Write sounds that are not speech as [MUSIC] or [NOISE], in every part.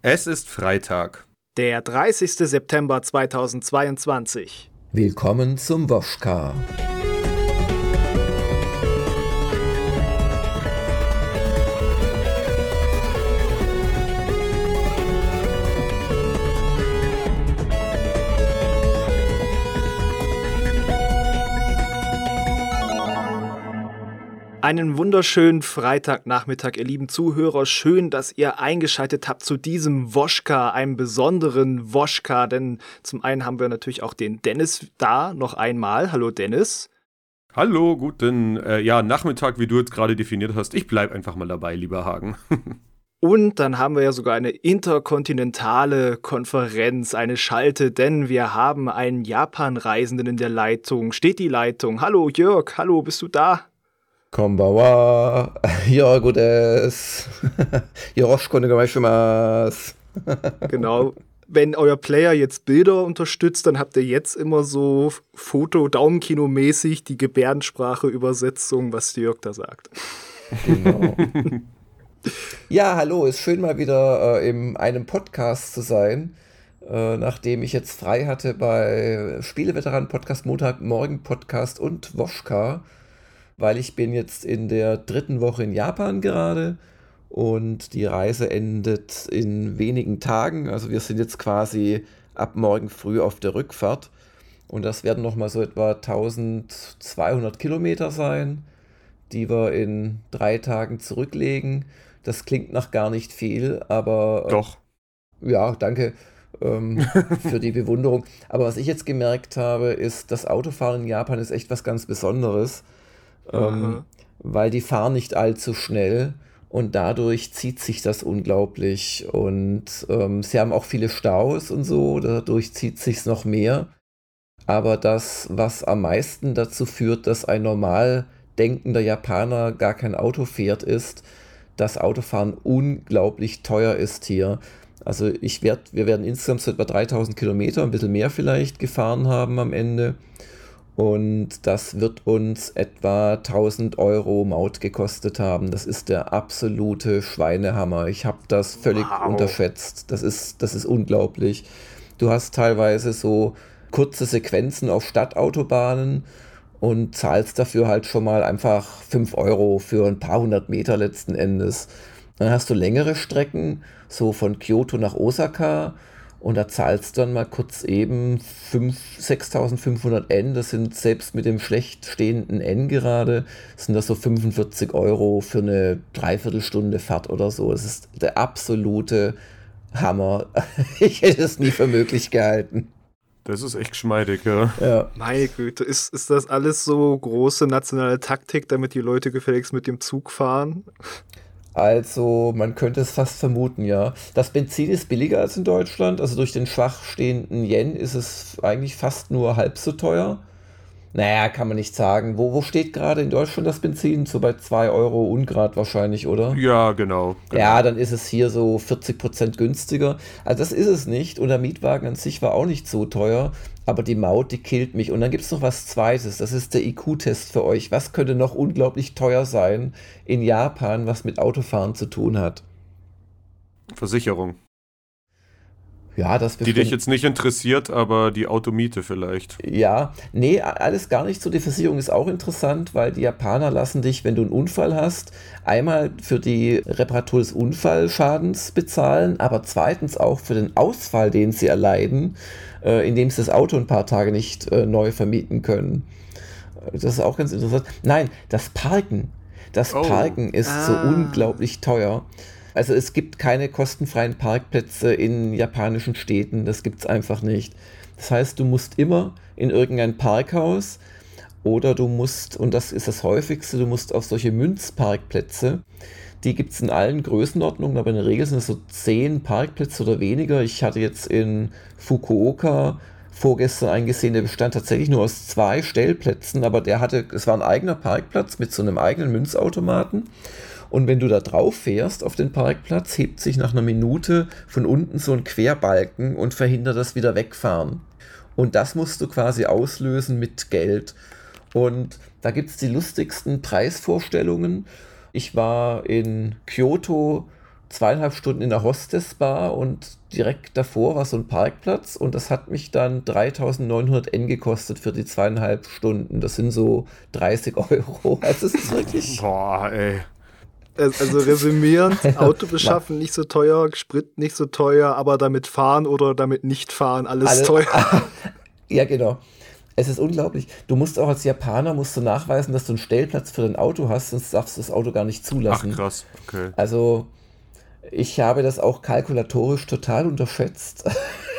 Es ist Freitag. Der 30. September 2022. Willkommen zum Woschka. Einen wunderschönen Freitagnachmittag, ihr lieben Zuhörer. Schön, dass ihr eingeschaltet habt zu diesem Woschka, einem besonderen Woschka. Denn zum einen haben wir natürlich auch den Dennis da noch einmal. Hallo Dennis. Hallo, guten äh, ja, Nachmittag, wie du jetzt gerade definiert hast. Ich bleibe einfach mal dabei, lieber Hagen. [LAUGHS] Und dann haben wir ja sogar eine interkontinentale Konferenz, eine Schalte, denn wir haben einen Japan-Reisenden in der Leitung. Steht die Leitung? Hallo Jörg, hallo, bist du da? Konbawa, [LAUGHS] ja, gut es. [LAUGHS] Yoroshiko negomaishimasu. [LAUGHS] Genau. Wenn euer Player jetzt Bilder unterstützt, dann habt ihr jetzt immer so Foto-Daumenkino-mäßig die Gebärdensprache-Übersetzung, was Jörg da sagt. Genau. ja, hallo, ist schön mal wieder äh, in einem Podcast zu sein. Äh, nachdem ich jetzt frei hatte bei Spieleveteranen Podcast, Montagmorgen Podcast und Woschka weil ich bin jetzt in der dritten Woche in Japan gerade und die Reise endet in wenigen Tagen. Also wir sind jetzt quasi ab morgen früh auf der Rückfahrt und das werden nochmal so etwa 1200 Kilometer sein, die wir in drei Tagen zurücklegen. Das klingt nach gar nicht viel, aber... Äh, Doch. Ja, danke ähm, [LAUGHS] für die Bewunderung. Aber was ich jetzt gemerkt habe, ist, das Autofahren in Japan ist echt was ganz Besonderes ähm, weil die fahren nicht allzu schnell und dadurch zieht sich das unglaublich. Und ähm, sie haben auch viele Staus und so, dadurch zieht sich noch mehr. Aber das, was am meisten dazu führt, dass ein normal denkender Japaner gar kein Auto fährt, ist, dass Autofahren unglaublich teuer ist hier. Also ich werd, wir werden insgesamt so etwa 3000 Kilometer, ein bisschen mehr vielleicht gefahren haben am Ende. Und das wird uns etwa 1000 Euro Maut gekostet haben. Das ist der absolute Schweinehammer. Ich habe das völlig wow. unterschätzt. Das ist, das ist unglaublich. Du hast teilweise so kurze Sequenzen auf Stadtautobahnen und zahlst dafür halt schon mal einfach 5 Euro für ein paar hundert Meter letzten Endes. Dann hast du längere Strecken, so von Kyoto nach Osaka und da zahlst du dann mal kurz eben 6.500 N, das sind selbst mit dem schlecht stehenden N gerade, sind das so 45 Euro für eine Dreiviertelstunde Fahrt oder so. Das ist der absolute Hammer. [LAUGHS] Ich hätte es nie für möglich gehalten. Das ist echt geschmeidig, ja. ja. Meine Güte, ist, ist das alles so große nationale Taktik, damit die Leute gefälligst mit dem Zug fahren? Also man könnte es fast vermuten, ja. Das Benzin ist billiger als in Deutschland. Also durch den schwach stehenden Yen ist es eigentlich fast nur halb so teuer. Naja, kann man nicht sagen. Wo, wo steht gerade in Deutschland das Benzin? So bei 2 Euro Ungrad wahrscheinlich, oder? Ja, genau, genau. Ja, dann ist es hier so 40% günstiger. Also das ist es nicht. Und der Mietwagen an sich war auch nicht so teuer. Aber die Maut, die killt mich. Und dann gibt es noch was Zweites. Das ist der IQ-Test für euch. Was könnte noch unglaublich teuer sein in Japan, was mit Autofahren zu tun hat? Versicherung. Ja, das Die dich jetzt nicht interessiert, aber die Automiete vielleicht. Ja, nee, alles gar nicht so. Die Versicherung ist auch interessant, weil die Japaner lassen dich, wenn du einen Unfall hast, einmal für die Reparatur des Unfallschadens bezahlen, aber zweitens auch für den Ausfall, den sie erleiden, äh, indem sie das Auto ein paar Tage nicht äh, neu vermieten können. Das ist auch ganz interessant. Nein, das Parken. Das oh. Parken ist ah. so unglaublich teuer. Also es gibt keine kostenfreien Parkplätze in japanischen Städten, das gibt es einfach nicht. Das heißt, du musst immer in irgendein Parkhaus oder du musst, und das ist das häufigste, du musst auf solche Münzparkplätze. Die gibt es in allen Größenordnungen, aber in der Regel sind es so zehn Parkplätze oder weniger. Ich hatte jetzt in Fukuoka vorgestern eingesehen, der bestand tatsächlich nur aus zwei Stellplätzen, aber der hatte, es war ein eigener Parkplatz mit so einem eigenen Münzautomaten. Und wenn du da drauf fährst auf den Parkplatz, hebt sich nach einer Minute von unten so ein Querbalken und verhindert das wieder wegfahren. Und das musst du quasi auslösen mit Geld. Und da gibt es die lustigsten Preisvorstellungen. Ich war in Kyoto zweieinhalb Stunden in der Hostess-Bar und direkt davor war so ein Parkplatz und das hat mich dann 3900 N gekostet für die zweieinhalb Stunden. Das sind so 30 [LAUGHS] Euro. Also es ist wirklich. [LAUGHS] Boah, ey. Also resümierend, [LAUGHS] Auto beschaffen nicht so teuer, Sprit nicht so teuer, aber damit fahren oder damit nicht fahren, alles Alle, teuer. ja, genau. Es ist unglaublich. Du musst auch als Japaner musst du nachweisen, dass du einen Stellplatz für dein Auto hast, sonst darfst du das Auto gar nicht zulassen. Ach krass, okay. Also ich habe das auch kalkulatorisch total unterschätzt,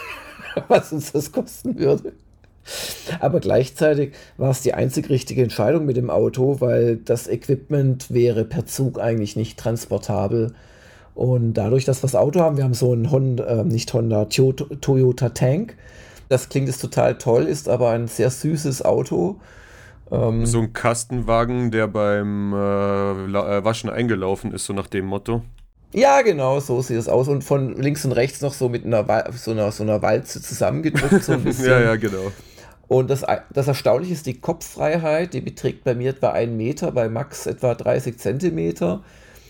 [LAUGHS] was uns das kosten würde. Aber gleichzeitig war es die einzig richtige Entscheidung mit dem Auto, weil das Equipment wäre per Zug eigentlich nicht transportabel. Und dadurch, dass wir das Auto haben, wir haben so einen Honda, äh, nicht Honda, Toyota Tank. Das klingt jetzt total toll, ist aber ein sehr süßes Auto. Ähm, so ein Kastenwagen, der beim äh, äh Waschen eingelaufen ist, so nach dem Motto. Ja, genau, so sieht es aus. Und von links und rechts noch so mit einer, so einer, so einer Walze zusammengedrückt, so ein [LAUGHS] bisschen. ja, ja, genau. Und das, das Erstaunliche ist die Kopffreiheit, die beträgt bei mir etwa einen Meter, bei Max etwa 30 Zentimeter.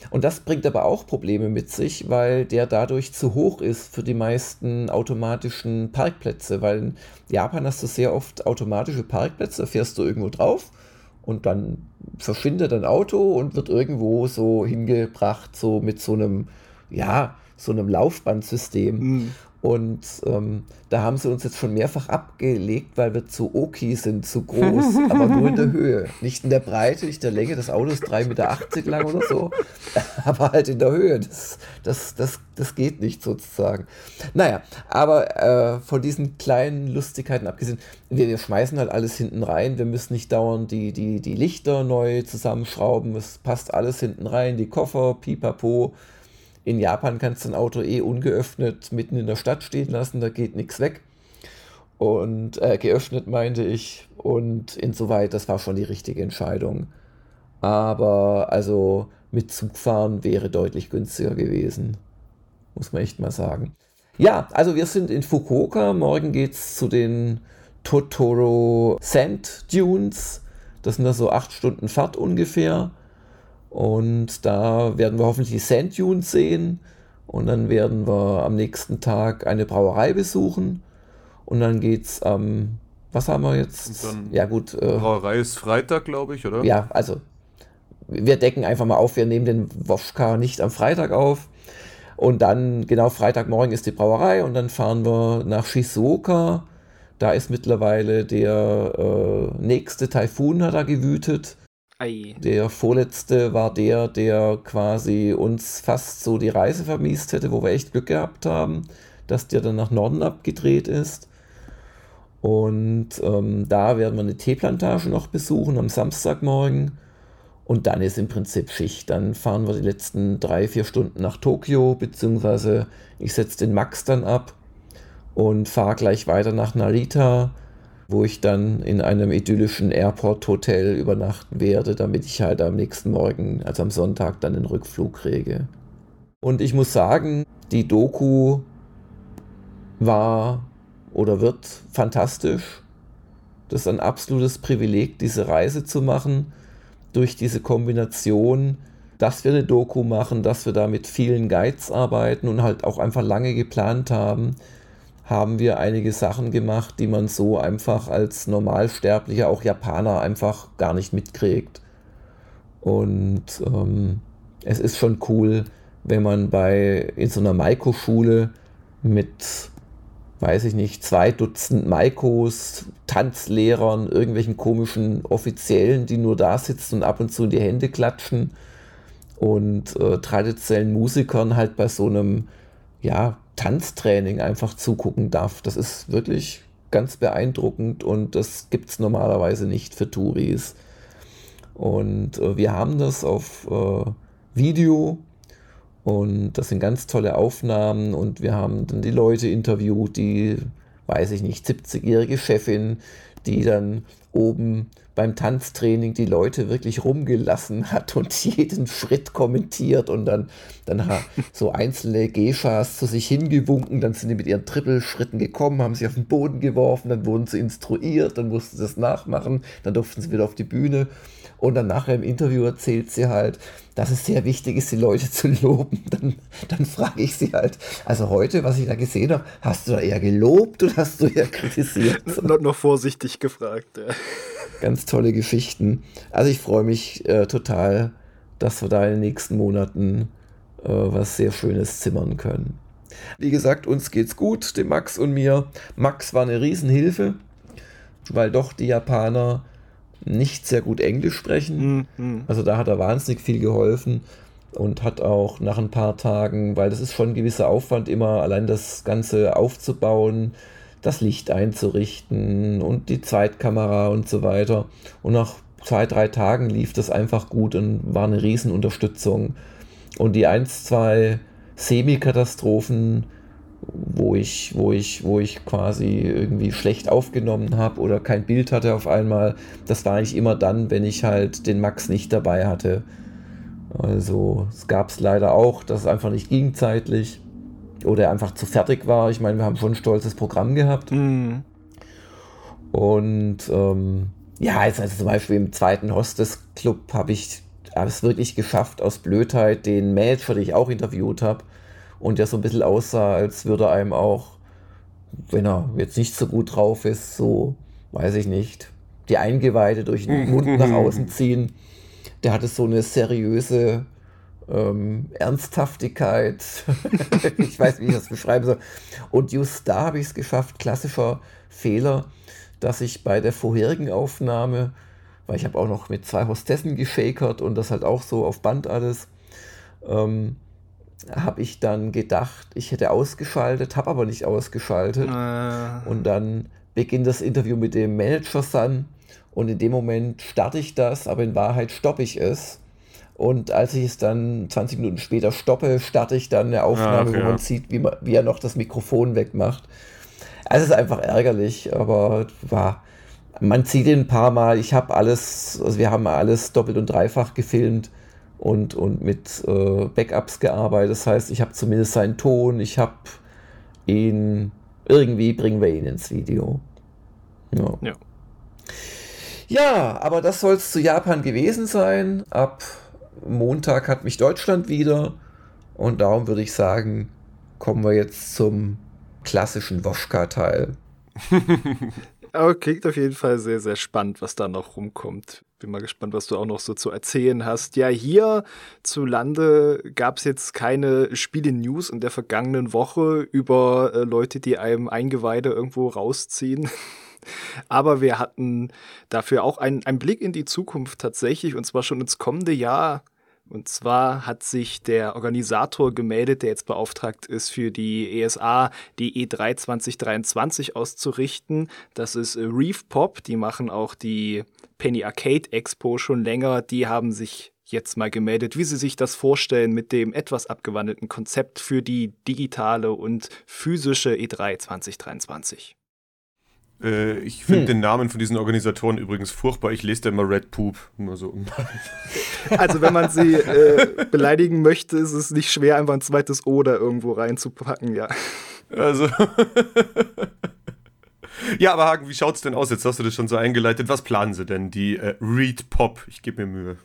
Und das bringt aber auch Probleme mit sich, weil der dadurch zu hoch ist für die meisten automatischen Parkplätze. Weil in Japan hast du sehr oft automatische Parkplätze, fährst du irgendwo drauf und dann verschwindet ein Auto und wird irgendwo so hingebracht, so mit so einem, ja, so einem Laufbandsystem. Mhm. Und ähm, da haben sie uns jetzt schon mehrfach abgelegt, weil wir zu Oki sind, zu groß, [LAUGHS] aber nur in der Höhe. Nicht in der Breite, nicht in der Länge. Das Auto ist 3,80 Meter lang oder so, [LAUGHS] aber halt in der Höhe. Das, das, das, das geht nicht sozusagen. Naja, aber äh, von diesen kleinen Lustigkeiten abgesehen, wir, wir schmeißen halt alles hinten rein. Wir müssen nicht dauernd die, die, die Lichter neu zusammenschrauben. Es passt alles hinten rein, die Koffer, pipapo. In Japan kannst du ein Auto eh ungeöffnet mitten in der Stadt stehen lassen, da geht nichts weg. Und äh, geöffnet meinte ich. Und insoweit, das war schon die richtige Entscheidung. Aber also mit Zugfahren wäre deutlich günstiger gewesen. Muss man echt mal sagen. Ja, also wir sind in Fukuoka. Morgen geht es zu den Totoro Sand Dunes. Das sind da so acht Stunden Fahrt ungefähr. Und da werden wir hoffentlich die Sand Dunes sehen. Und dann werden wir am nächsten Tag eine Brauerei besuchen. Und dann geht es am, ähm, was haben wir jetzt? ja, gut. Äh, Brauerei ist Freitag, glaube ich, oder? Ja, also wir decken einfach mal auf, wir nehmen den Woschka nicht am Freitag auf. Und dann, genau, Freitagmorgen ist die Brauerei und dann fahren wir nach Shizuoka. Da ist mittlerweile der äh, nächste Taifun hat da gewütet. Ei. Der vorletzte war der, der quasi uns fast so die Reise vermiest hätte, wo wir echt Glück gehabt haben, dass der dann nach Norden abgedreht ist. Und ähm, da werden wir eine Teeplantage noch besuchen am Samstagmorgen. Und dann ist im Prinzip Schicht. Dann fahren wir die letzten drei, vier Stunden nach Tokio, beziehungsweise ich setze den Max dann ab und fahre gleich weiter nach Narita wo ich dann in einem idyllischen Airport-Hotel übernachten werde, damit ich halt am nächsten Morgen, also am Sonntag, dann den Rückflug kriege. Und ich muss sagen, die Doku war oder wird fantastisch. Das ist ein absolutes Privileg, diese Reise zu machen, durch diese Kombination, dass wir eine Doku machen, dass wir da mit vielen Guides arbeiten und halt auch einfach lange geplant haben haben wir einige Sachen gemacht, die man so einfach als Normalsterblicher, auch Japaner, einfach gar nicht mitkriegt. Und ähm, es ist schon cool, wenn man bei in so einer Maiko-Schule mit, weiß ich nicht, zwei Dutzend Maikos, Tanzlehrern, irgendwelchen komischen Offiziellen, die nur da sitzen und ab und zu in die Hände klatschen und äh, traditionellen Musikern halt bei so einem ja, Tanztraining einfach zugucken darf. Das ist wirklich ganz beeindruckend und das gibt es normalerweise nicht für Touris. Und äh, wir haben das auf äh, Video und das sind ganz tolle Aufnahmen und wir haben dann die Leute interviewt, die, weiß ich nicht, 70-jährige Chefin, die dann oben beim Tanztraining die Leute wirklich rumgelassen hat und [LAUGHS] jeden Schritt kommentiert und dann, dann so einzelne Geschas zu sich hingewunken, dann sind die mit ihren Trippelschritten gekommen, haben sie auf den Boden geworfen, dann wurden sie instruiert, dann mussten sie das nachmachen, dann durften sie wieder auf die Bühne und dann nachher im Interview erzählt sie halt, dass es sehr wichtig ist, die Leute zu loben. [LAUGHS] Dann, dann frage ich sie halt, also heute, was ich da gesehen habe, hast du da eher gelobt oder hast du eher kritisiert? [LAUGHS] noch, noch vorsichtig gefragt, ja. Ganz tolle Geschichten. Also ich freue mich äh, total, dass wir da in den nächsten Monaten äh, was sehr Schönes zimmern können. Wie gesagt, uns geht's gut, dem Max und mir. Max war eine Riesenhilfe, weil doch die Japaner nicht sehr gut Englisch sprechen. Mhm. Also da hat er wahnsinnig viel geholfen und hat auch nach ein paar Tagen, weil das ist schon ein gewisser Aufwand immer, allein das Ganze aufzubauen, das Licht einzurichten und die Zweitkamera und so weiter. Und nach zwei, drei Tagen lief das einfach gut und war eine Riesenunterstützung. Und die ein, zwei Semi-Katastrophen, wo ich, wo ich, wo ich quasi irgendwie schlecht aufgenommen habe oder kein Bild hatte auf einmal, das war eigentlich immer dann, wenn ich halt den Max nicht dabei hatte. Also es gab es leider auch, dass es einfach nicht ging zeitlich oder einfach zu fertig war. Ich meine, wir haben schon ein stolzes Programm gehabt. Mhm. Und ähm, ja, jetzt also zum Beispiel im zweiten Hostess Club habe ich es wirklich geschafft, aus Blödheit den Manager, den ich auch interviewt habe, und der so ein bisschen aussah, als würde er einem auch, wenn er jetzt nicht so gut drauf ist, so, weiß ich nicht, die Eingeweide durch den Mund [LAUGHS] nach außen ziehen. Der hatte so eine seriöse ähm, Ernsthaftigkeit. [LAUGHS] ich weiß, wie ich das beschreiben soll. Und just da habe ich es geschafft, klassischer Fehler, dass ich bei der vorherigen Aufnahme, weil ich habe auch noch mit zwei Hostessen geschakert und das halt auch so auf Band alles, ähm, habe ich dann gedacht, ich hätte ausgeschaltet, habe aber nicht ausgeschaltet. Äh. Und dann beginnt das Interview mit dem Manager Sun und in dem Moment starte ich das, aber in Wahrheit stoppe ich es. Und als ich es dann 20 Minuten später stoppe, starte ich dann eine Aufnahme, ja, okay, wo man sieht, wie, man, wie er noch das Mikrofon wegmacht. Also es ist einfach ärgerlich, aber war, man sieht ihn ein paar Mal. Ich habe alles, also wir haben alles doppelt und dreifach gefilmt und, und mit äh, Backups gearbeitet. Das heißt, ich habe zumindest seinen Ton, ich habe ihn, irgendwie bringen wir ihn ins Video. Ja. ja. Ja, aber das soll es zu Japan gewesen sein. Ab Montag hat mich Deutschland wieder. Und darum würde ich sagen, kommen wir jetzt zum klassischen Woschka-Teil. [LAUGHS] Aber klingt auf jeden Fall sehr, sehr spannend, was da noch rumkommt. Bin mal gespannt, was du auch noch so zu erzählen hast. Ja, hier zu Lande gab es jetzt keine Spiele-News in der vergangenen Woche über äh, Leute, die einem Eingeweide irgendwo rausziehen. [LAUGHS] Aber wir hatten dafür auch einen, einen Blick in die Zukunft tatsächlich, und zwar schon ins kommende Jahr. Und zwar hat sich der Organisator gemeldet, der jetzt beauftragt ist, für die ESA die E3 2023 auszurichten. Das ist Reef Pop. Die machen auch die Penny Arcade Expo schon länger. Die haben sich jetzt mal gemeldet, wie sie sich das vorstellen mit dem etwas abgewandelten Konzept für die digitale und physische E3 2023. Äh, ich finde hm. den Namen von diesen Organisatoren übrigens furchtbar. Ich lese da immer Red Poop. Nur so. [LAUGHS] Also, wenn man sie äh, beleidigen möchte, ist es nicht schwer, einfach ein zweites Oder irgendwo reinzupacken, ja. Also. [LAUGHS] ja, aber Hagen, wie schaut's denn aus? Jetzt hast du das schon so eingeleitet. Was planen sie denn? Die äh, Read Pop. Ich gebe mir Mühe.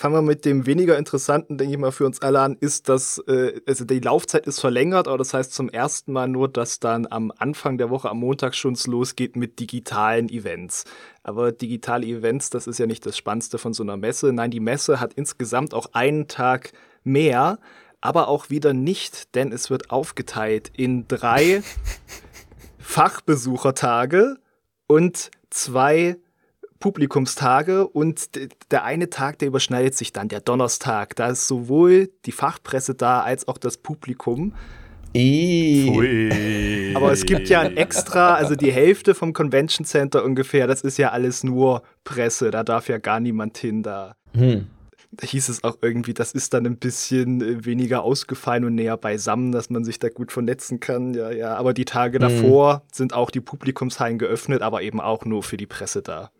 Fangen wir mit dem weniger interessanten, denke ich mal, für uns alle an, ist, dass äh, also die Laufzeit ist verlängert, aber das heißt zum ersten Mal nur, dass dann am Anfang der Woche, am Montag schon losgeht mit digitalen Events. Aber digitale Events, das ist ja nicht das Spannendste von so einer Messe. Nein, die Messe hat insgesamt auch einen Tag mehr, aber auch wieder nicht, denn es wird aufgeteilt in drei [LAUGHS] Fachbesuchertage und zwei Publikumstage und der eine Tag, der überschneidet sich dann, der Donnerstag. Da ist sowohl die Fachpresse da als auch das Publikum. Aber es gibt ja ein extra, also die Hälfte vom Convention Center ungefähr, das ist ja alles nur Presse, da darf ja gar niemand hin da. Hm. Da hieß es auch irgendwie, das ist dann ein bisschen äh, weniger ausgefallen und näher beisammen, dass man sich da gut vernetzen kann. Ja, ja. Aber die Tage hm. davor sind auch die Publikumshallen geöffnet, aber eben auch nur für die Presse da.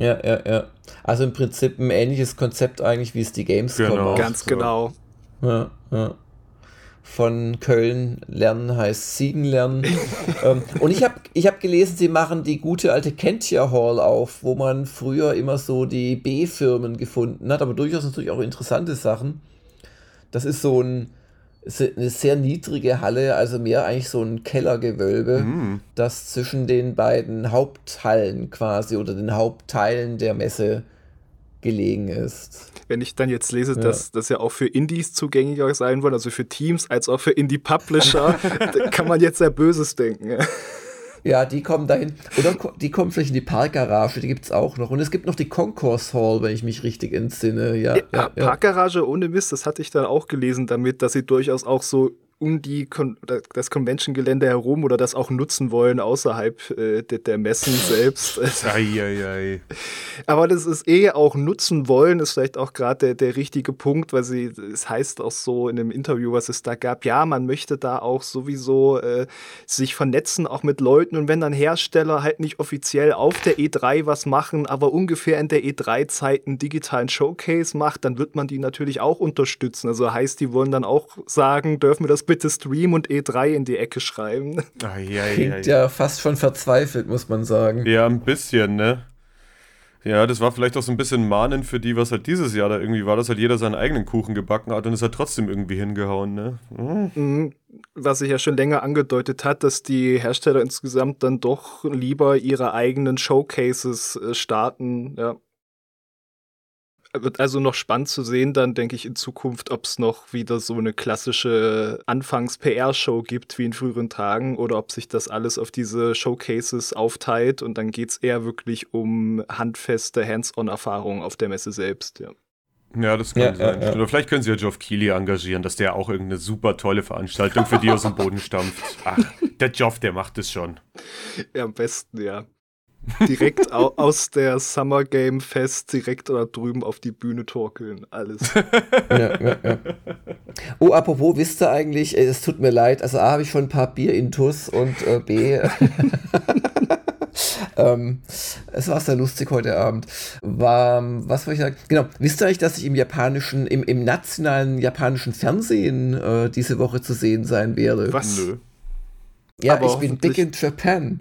Ja, ja, ja. Also im Prinzip ein ähnliches Konzept eigentlich, wie es die Gamescom genau. Ganz genau. Ja, ja. Von Köln lernen heißt Siegen lernen. [LAUGHS] ähm, und ich habe ich hab gelesen, sie machen die gute alte Kentia Hall auf, wo man früher immer so die B-Firmen gefunden hat, aber durchaus natürlich auch interessante Sachen. Das ist so ein, eine sehr niedrige Halle, also mehr eigentlich so ein Kellergewölbe, mm. das zwischen den beiden Haupthallen quasi oder den Hauptteilen der Messe gelegen ist. Wenn ich dann jetzt lese, ja. dass das ja auch für Indies zugänglicher sein wollen, also für Teams als auch für Indie-Publisher, [LAUGHS] kann man jetzt sehr Böses denken. Ja, die kommen dahin. Oder die kommen vielleicht in die Parkgarage, die gibt es auch noch. Und es gibt noch die Concourse Hall, wenn ich mich richtig entsinne. Ja, ja, ja Parkgarage ohne Mist, das hatte ich dann auch gelesen damit, dass sie durchaus auch so um die Con das Convention-Gelände herum oder das auch nutzen wollen außerhalb äh, der, der, Messen [LAUGHS] selbst. ei, ei, ei. Aber das ist eh auch nutzen wollen, ist vielleicht auch gerade der, der richtige Punkt, weil sie, es heißt auch so in dem Interview, was es da gab, ja, man möchte da auch sowieso äh, sich vernetzen, auch mit Leuten und wenn dann Hersteller halt nicht offiziell auf der E3 was machen, aber ungefähr in der E3-Zeit einen digitalen Showcase macht, dann wird man die natürlich auch unterstützen. Also heißt, die wollen dann auch sagen, dürfen wir das bitte Stream und E3 in die Ecke schreiben. [LAUGHS] Ah, ja, Klingt ja, ja fast schon verzweifelt, muss man sagen. Ja, ein bisschen, ne? Ja, das war vielleicht auch so ein bisschen mahnend für die, was halt dieses Jahr da irgendwie war, dass halt jeder seinen eigenen Kuchen gebacken hat und es hat trotzdem irgendwie hingehauen, ne? Mhm. Was sich ja schon länger angedeutet hat, dass die Hersteller insgesamt dann doch lieber ihre eigenen Showcases äh, starten, ja wird also noch spannend zu sehen, dann denke ich in Zukunft, ob es noch wieder so eine klassische Anfangs-PR-Show gibt wie in früheren Tagen oder ob sich das alles auf diese Showcases aufteilt und dann geht es eher wirklich um handfeste Hands-on-Erfahrungen auf der Messe selbst, ja. Ja, das kann ja, sein. Ja, ja. Oder vielleicht können sie ja Geoff Keighley engagieren, dass der auch irgendeine super tolle Veranstaltung für die aus dem Boden stampft. Ach, der Geoff, der macht es schon. Ja, am besten, ja direkt au aus der Summer Game Fest direkt da drüben auf die Bühne torkeln. Alles. Ja, ja, ja. Oh, apropos, wisst ihr eigentlich, äh, es tut mir leid, also A habe ich schon ein paar Bier intus und äh, B. [LAUGHS] ähm, es war sehr lustig heute Abend. War, was wollte ich sagen? Genau, wisst ihr eigentlich, dass ich im japanischen, im, im nationalen japanischen Fernsehen äh, diese Woche zu sehen sein werde? Was? Nö. Ja, Aber ich bin big in Japan.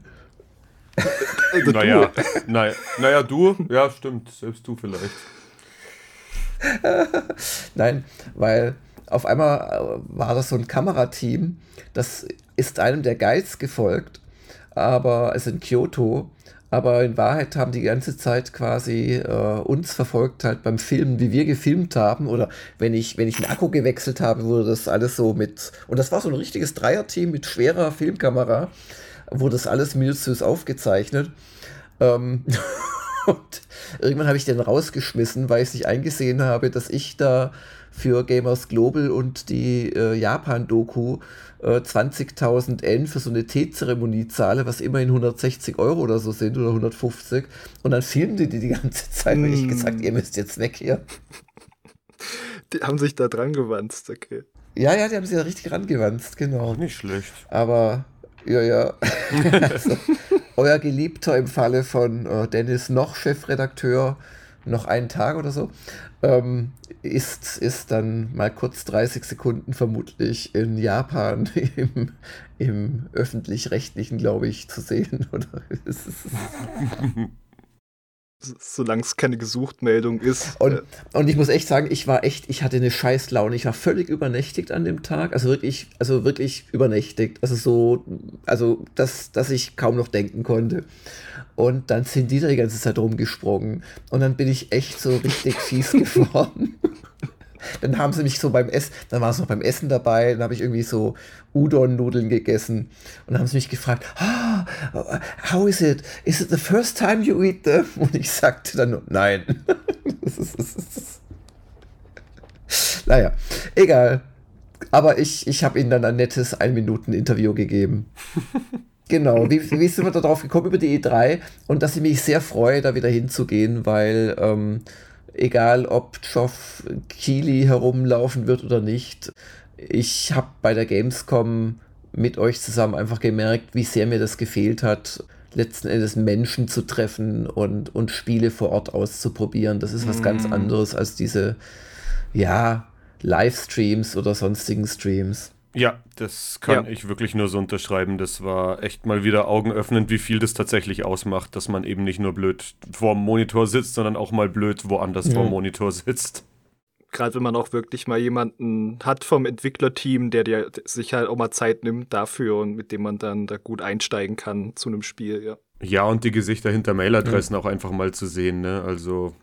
Also naja, [LAUGHS] naja, naja, du, ja, stimmt, selbst du vielleicht. Nein, weil auf einmal äh, war das so ein Kamerateam, das ist einem der Guides gefolgt, aber es in Kyoto, aber in Wahrheit haben die ganze Zeit quasi äh, uns verfolgt halt beim Filmen, wie wir gefilmt haben. Oder wenn ich wenn ich einen Akku gewechselt habe, wurde das alles so mit und das war so ein richtiges Dreierteam mit schwerer Filmkamera wurde das alles minutiös aufgezeichnet. Ähm, [LAUGHS] und irgendwann habe ich den rausgeschmissen, weil ich nicht eingesehen habe, dass ich da für Gamers Global und die äh, Japan-Doku äh, 20.000 N für so eine Teezeremonie zahle, was immerhin 160 Euro oder so sind oder 150. Und dann filmen die die die ganze Zeit, mm. ich gesagt, ihr müsst jetzt weg hier. Die haben sich da dran gewanzt, okay. Ja, ja, die haben sich da richtig rangewanzt, genau. Nicht schlecht. Aber ja, ja. [LAUGHS] also, euer Geliebter im Falle von äh, Dennis noch Chefredakteur, noch einen Tag oder so, ähm, ist, ist dann mal kurz 30 Sekunden vermutlich in Japan [LAUGHS] im, im öffentlich-rechtlichen, glaube ich, zu sehen. [LAUGHS] Oder? Solange es keine Gesuchtmeldung ist. Und, und ich muss echt sagen, ich war echt, ich hatte eine scheiß Laune. Ich war völlig übernächtigt an dem Tag. Also wirklich, also wirklich übernächtigt. Also so, also dass, dass ich kaum noch denken konnte. Und dann sind die da die ganze Zeit rumgesprungen. Und dann bin ich echt so richtig fies [LAUGHS] geworden. Dann haben sie mich so beim Essen, dann war es noch beim Essen dabei, dann habe ich irgendwie so Udon-Nudeln gegessen und dann haben sie mich gefragt, ah, how is it? Is it the first time you eat them? [LAUGHS] Und ich sagte dann nur, nein. [LAUGHS] naja, egal. Aber ich, ich habe ihnen dann ein nettes Ein-Minuten-Interview gegeben. [LAUGHS] Genau, wie, wie sind wir darauf gekommen über die E3 und dass ich mich sehr freue, da wieder hinzugehen, weil ähm, egal ob Geoff Keighley herumlaufen wird oder nicht. Ich habe bei der Gamescom mit euch zusammen einfach gemerkt, wie sehr mir das gefehlt hat, letzten Endes Menschen zu treffen und, und Spiele vor Ort auszuprobieren. Das ist was mm. ganz anderes als diese, ja, Livestreams oder sonstigen Streams. Ja, das kann ja. ich wirklich nur so unterschreiben. Das war echt mal wieder augenöffnend, wie viel das tatsächlich ausmacht, dass man eben nicht nur blöd vor dem Monitor sitzt, sondern auch mal blöd woanders ja. vor dem Monitor sitzt. Gerade wenn man auch wirklich mal jemanden hat vom Entwicklerteam, der dir sich halt auch mal Zeit nimmt dafür und mit dem man dann da gut einsteigen kann zu einem Spiel, ja. Ja, und die Gesichter hinter Mailadressen ja. auch einfach mal zu sehen, ne? Also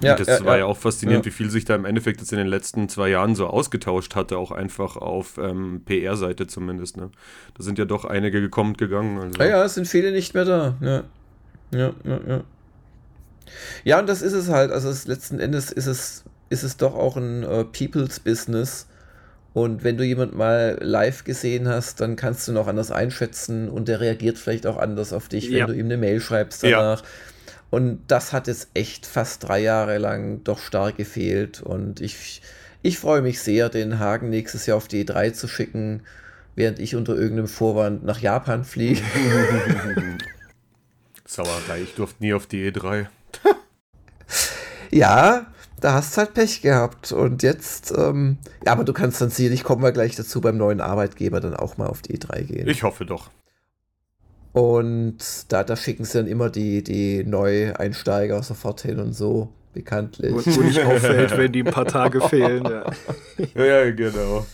ja, das ja, war ja, ja auch faszinierend, ja. wie viel sich da im Endeffekt jetzt in den letzten zwei Jahren so ausgetauscht hatte, auch einfach auf ähm, PR-Seite zumindest. Ne? Da sind ja doch einige gekommen und gegangen. Also. Ja, ja, es sind viele nicht mehr da. Ja, ja, ja. Ja, ja und das ist es halt. Also es, letzten Endes ist es, ist es doch auch ein uh, People's Business. Und wenn du jemand mal live gesehen hast, dann kannst du auch anders einschätzen und der reagiert vielleicht auch anders auf dich, wenn du ihm eine Mail schreibst danach. Ja und das hat jetzt echt fast drei Jahre lang doch stark gefehlt. Und ich, ich freue mich sehr, den Hagen nächstes Jahr auf die E3 zu schicken, während ich unter irgendeinem Vorwand nach Japan fliege. [LAUGHS] Sauerei, ich durfte nie auf die E3. [LAUGHS] ja, da hast du halt Pech gehabt. Und jetzt, ähm, ja, aber du kannst dann sicherlich, kommen wir gleich dazu, beim neuen Arbeitgeber dann auch mal auf die E3 gehen. Ich hoffe doch. Und da, da schicken sie dann immer die, die Neueinsteiger sofort hin und so, bekanntlich. Wo, wo nicht auffällt, wenn die ein paar Tage fehlen. Ja. [LAUGHS] ja, genau.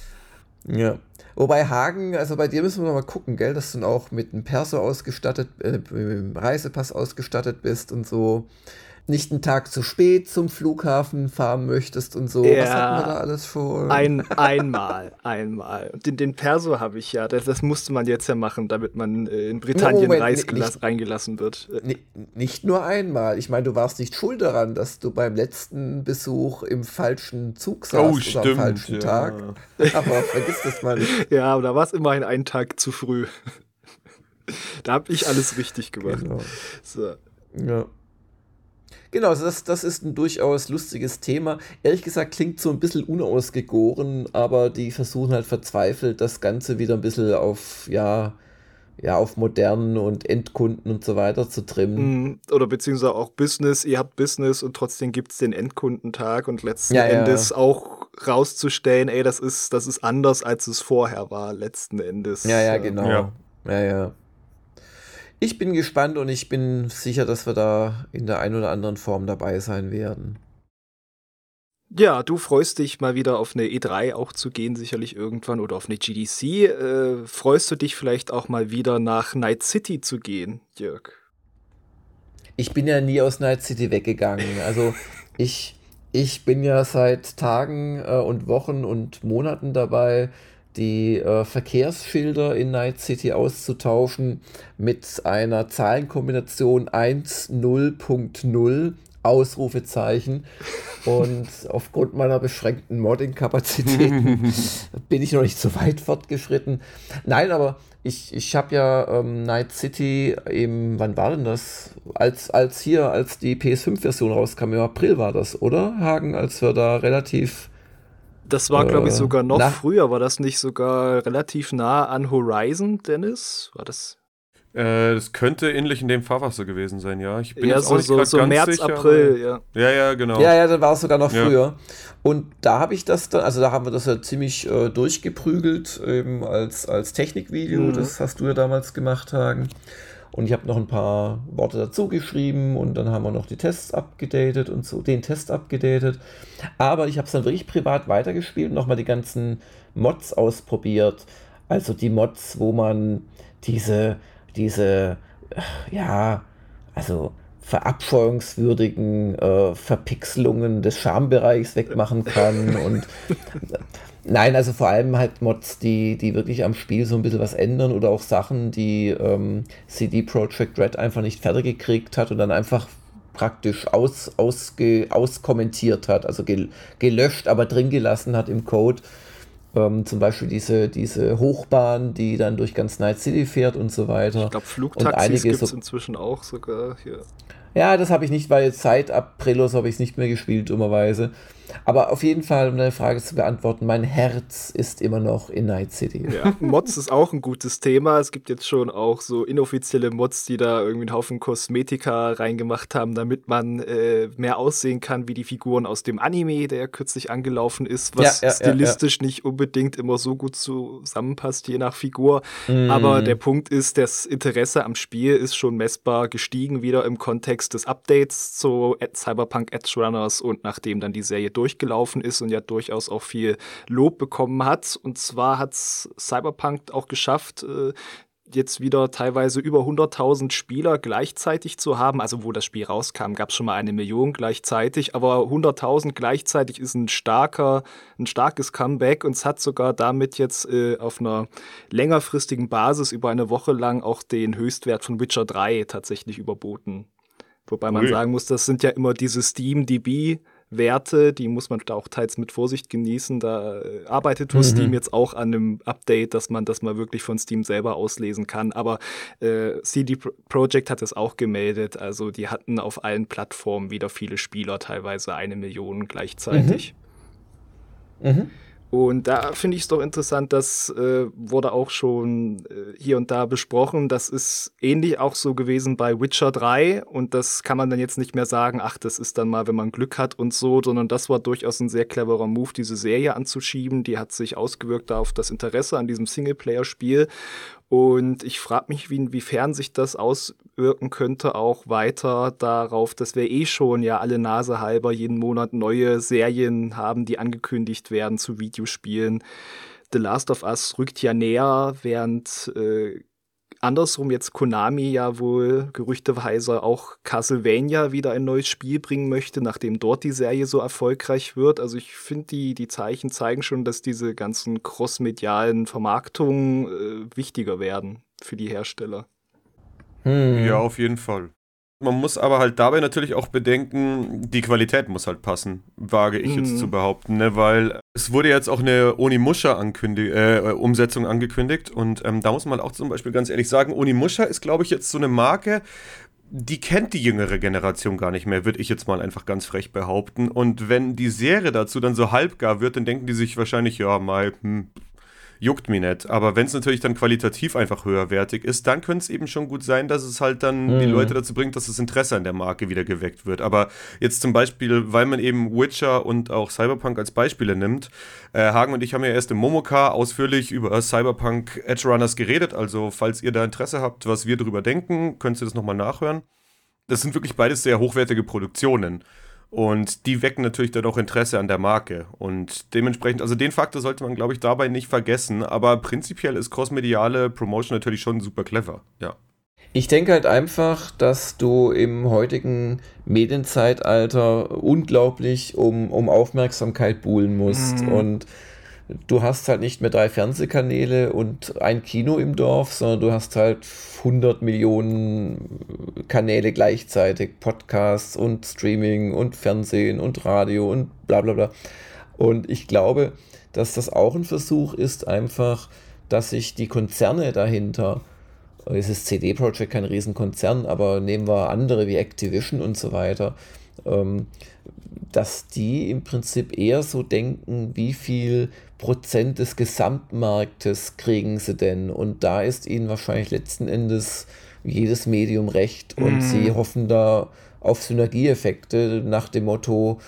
Ja. Wobei Hagen, also bei dir müssen wir mal gucken, gell, dass du dann auch mit einem Perso ausgestattet, äh, mit einem Reisepass ausgestattet bist und so nicht einen Tag zu spät zum Flughafen fahren möchtest und so. Ja, Was hatten wir da alles vor? Ein, [LAUGHS] einmal, einmal. Den, den Perso habe ich ja, das, das, musste man jetzt ja machen, damit man äh, in Britannien Moment, nicht, reingelassen wird. Nicht nur einmal. Ich meine, du warst nicht schuld daran, dass du beim letzten Besuch im falschen Zug saßt oh, stimmt, am falschen ja. Tag. Aber [LAUGHS] vergiss das mal nicht. Ja, aber da war es immerhin einen Tag zu früh. [LAUGHS] da habe ich alles richtig gemacht. Genau. So. Ja. Genau, also das, das ist ein durchaus lustiges Thema. Ehrlich gesagt klingt so ein bisschen unausgegoren, aber die versuchen halt verzweifelt, das Ganze wieder ein bisschen auf, ja, ja, auf modernen und Endkunden und so weiter zu trimmen. Mhm. Oder beziehungsweise auch Business, ihr habt Business und trotzdem gibt es den Endkundentag und letzten ja, Endes ja. auch rauszustellen, ey, das ist, das ist anders, als es vorher war, letzten Endes. Ja, ja, genau. Ja, ja. ja ich bin gespannt und ich bin sicher, dass wir da in der einen oder anderen Form dabei sein werden. Ja, du freust dich mal wieder auf eine E3 auch zu gehen, sicherlich irgendwann, oder auf eine GDC. Äh, freust du dich vielleicht auch mal wieder nach Night City zu gehen, Jörg? Ich bin ja nie aus Night City weggegangen. Also ich, ich bin ja seit Tagen äh, und Wochen und Monaten dabei, die äh, Verkehrsschilder in Night City auszutauschen mit einer Zahlenkombination 1.0.0 Ausrufezeichen. Und [LAUGHS] aufgrund meiner beschränkten Modding-Kapazitäten [LAUGHS] bin ich noch nicht so weit fortgeschritten. Nein, aber ich, ich habe ja ähm, Night City eben, wann war denn das? Als, als hier, als die PS5-Version rauskam, im April war das, oder? Hagen, als wir da relativ das war, glaube ich, äh, sogar noch na? früher. War das nicht sogar relativ nah an Horizon, Dennis? War das? Äh, das könnte ähnlich in dem Fahrwasser gewesen sein, ja. Ich bin ja, so, so, so März, sicher, April, ja. Ja, ja, genau. Ja, ja, dann war es sogar noch ja. früher. Und da habe ich das dann, also da haben wir das ja ziemlich äh, durchgeprügelt, eben als, als Technikvideo. Mhm. Das hast du ja damals gemacht, Hagen. Und ich habe noch ein paar Worte dazu geschrieben und dann haben wir noch die Tests abgedatet und so, den Test abgedatet. Aber ich habe es dann wirklich privat weitergespielt und nochmal die ganzen Mods ausprobiert. Also die Mods, wo man diese, diese, ja, also verabscheuungswürdigen äh, Verpixelungen des Schambereichs wegmachen kann und Nein, also vor allem halt Mods, die, die wirklich am Spiel so ein bisschen was ändern oder auch Sachen, die ähm, CD Projekt Red einfach nicht fertig gekriegt hat und dann einfach praktisch aus, ausge, auskommentiert hat, also gel, gelöscht, aber drin gelassen hat im Code. Ähm, zum Beispiel diese, diese Hochbahn, die dann durch ganz Night City fährt und so weiter. Ich glaube, Flugtaxis gibt es so, inzwischen auch sogar hier. Ja, das habe ich nicht, weil Zeit ab Prelos habe ich es nicht mehr gespielt, dummerweise. Aber auf jeden Fall, um deine Frage zu beantworten, mein Herz ist immer noch in Night City. Ja, Mods ist auch ein gutes Thema. Es gibt jetzt schon auch so inoffizielle Mods, die da irgendwie einen Haufen Kosmetika reingemacht haben, damit man äh, mehr aussehen kann wie die Figuren aus dem Anime, der ja kürzlich angelaufen ist, was ja, ja, stilistisch nicht unbedingt immer so gut zusammenpasst, je nach Figur. Mm. Aber der Punkt ist, das Interesse am Spiel ist schon messbar gestiegen, wieder im Kontext des Updates zu Cyberpunk Edge Runners und nachdem dann die Serie durchgelaufen ist und ja durchaus auch viel Lob bekommen hat. Und zwar hat Cyberpunk auch geschafft, äh, jetzt wieder teilweise über 100.000 Spieler gleichzeitig zu haben. Also wo das Spiel rauskam, gab es schon mal eine Million gleichzeitig, aber 100.000 gleichzeitig ist ein starker, ein starkes Comeback und es hat sogar damit jetzt äh, auf einer längerfristigen Basis über eine Woche lang auch den Höchstwert von Witcher 3 tatsächlich überboten. Wobei man Ui. sagen muss, das sind ja immer diese Steam-DB Werte, die muss man da auch teils mit Vorsicht genießen. Da äh, arbeitet mhm. Steam jetzt auch an einem Update, dass man das mal wirklich von Steam selber auslesen kann. Aber äh, CD Projekt hat es auch gemeldet. Also die hatten auf allen Plattformen wieder viele Spieler, teilweise eine Million gleichzeitig. Mhm. Mhm. Und da finde ich es doch interessant, das äh, wurde auch schon äh, hier und da besprochen. Das ist ähnlich auch so gewesen bei Witcher 3 und das kann man dann jetzt nicht mehr sagen, ach, das ist dann mal, wenn man Glück hat und so, sondern das war durchaus ein sehr cleverer Move, diese Serie anzuschieben. Die hat sich ausgewirkt auf das Interesse an diesem Singleplayer-Spiel und ich frage mich, wie, inwiefern sich das auswirken könnte, auch weiter darauf, dass wir eh schon ja alle Nase halber jeden Monat neue Serien haben, die angekündigt werden zu Videospielen. The Last of Us rückt ja näher, während äh, andersrum jetzt Konami ja wohl gerüchteweise auch Castlevania wieder ein neues Spiel bringen möchte, nachdem dort die Serie so erfolgreich wird. Also ich finde, die, die Zeichen zeigen schon, dass diese ganzen crossmedialen Vermarktungen äh, wichtiger werden für die Hersteller. Hm. Ja, auf jeden Fall. Man muss aber halt dabei natürlich auch bedenken, die Qualität muss halt passen, wage ich mhm. jetzt zu behaupten, ne? weil es wurde jetzt auch eine Onimusha-Umsetzung äh, angekündigt und ähm, da muss man auch zum Beispiel ganz ehrlich sagen, Onimusha ist, glaube ich, jetzt so eine Marke, die kennt die jüngere Generation gar nicht mehr, würde ich jetzt mal einfach ganz frech behaupten. Und wenn die Serie dazu dann so halbgar wird, dann denken die sich wahrscheinlich, ja, mal, hm, juckt mich nicht. Aber wenn es natürlich dann qualitativ einfach höherwertig ist, dann könnte es eben schon gut sein, dass es halt dann mhm. die Leute dazu bringt, dass das Interesse an der Marke wieder geweckt wird. Aber jetzt zum Beispiel, weil man eben Witcher und auch Cyberpunk als Beispiele nimmt, äh, Hagen und ich haben ja erst im Momoka ausführlich über Cyberpunk Edge Runners geredet. Also, falls ihr da Interesse habt, was wir darüber denken, könnt ihr das nochmal nachhören. Das sind wirklich beides sehr hochwertige Produktionen. Und die wecken natürlich dann auch Interesse an der Marke. Und dementsprechend, also den Faktor sollte man, glaube ich, dabei nicht vergessen. Aber prinzipiell ist crossmediale Promotion natürlich schon super clever, ja. Ich denke halt einfach, dass du im heutigen Medienzeitalter unglaublich um, um Aufmerksamkeit buhlen musst. Mhm. Und du hast halt nicht mehr drei Fernsehkanäle und ein Kino im Dorf, sondern du hast halt 100 Millionen Kanäle gleichzeitig, Podcasts und Streaming und Fernsehen und Radio und bla bla bla. Und ich glaube, dass das auch ein Versuch ist, einfach, dass sich die Konzerne dahinter, es ist CD Projekt kein Riesenkonzern, aber nehmen wir andere wie Activision und so weiter, ähm, dass die im Prinzip eher so denken, wie viel Prozent des Gesamtmarktes kriegen sie denn? Und da ist ihnen wahrscheinlich letzten Endes jedes Medium recht und mm. sie hoffen da auf Synergieeffekte nach dem Motto,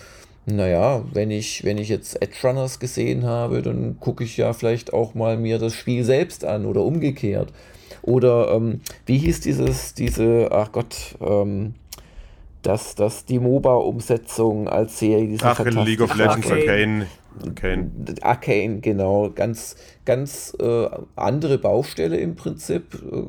naja, wenn ich, wenn ich jetzt Edge Runners gesehen habe, dann gucke ich ja vielleicht auch mal mir das Spiel selbst an oder umgekehrt. Oder ähm, wie hieß dieses, diese, ach Gott, ähm, dass das die MOBA-Umsetzung als Serie. Diese Ach, League of Legends Arcane. Arcane. Arcane, genau. Ganz, ganz äh, andere Baustelle im Prinzip, äh,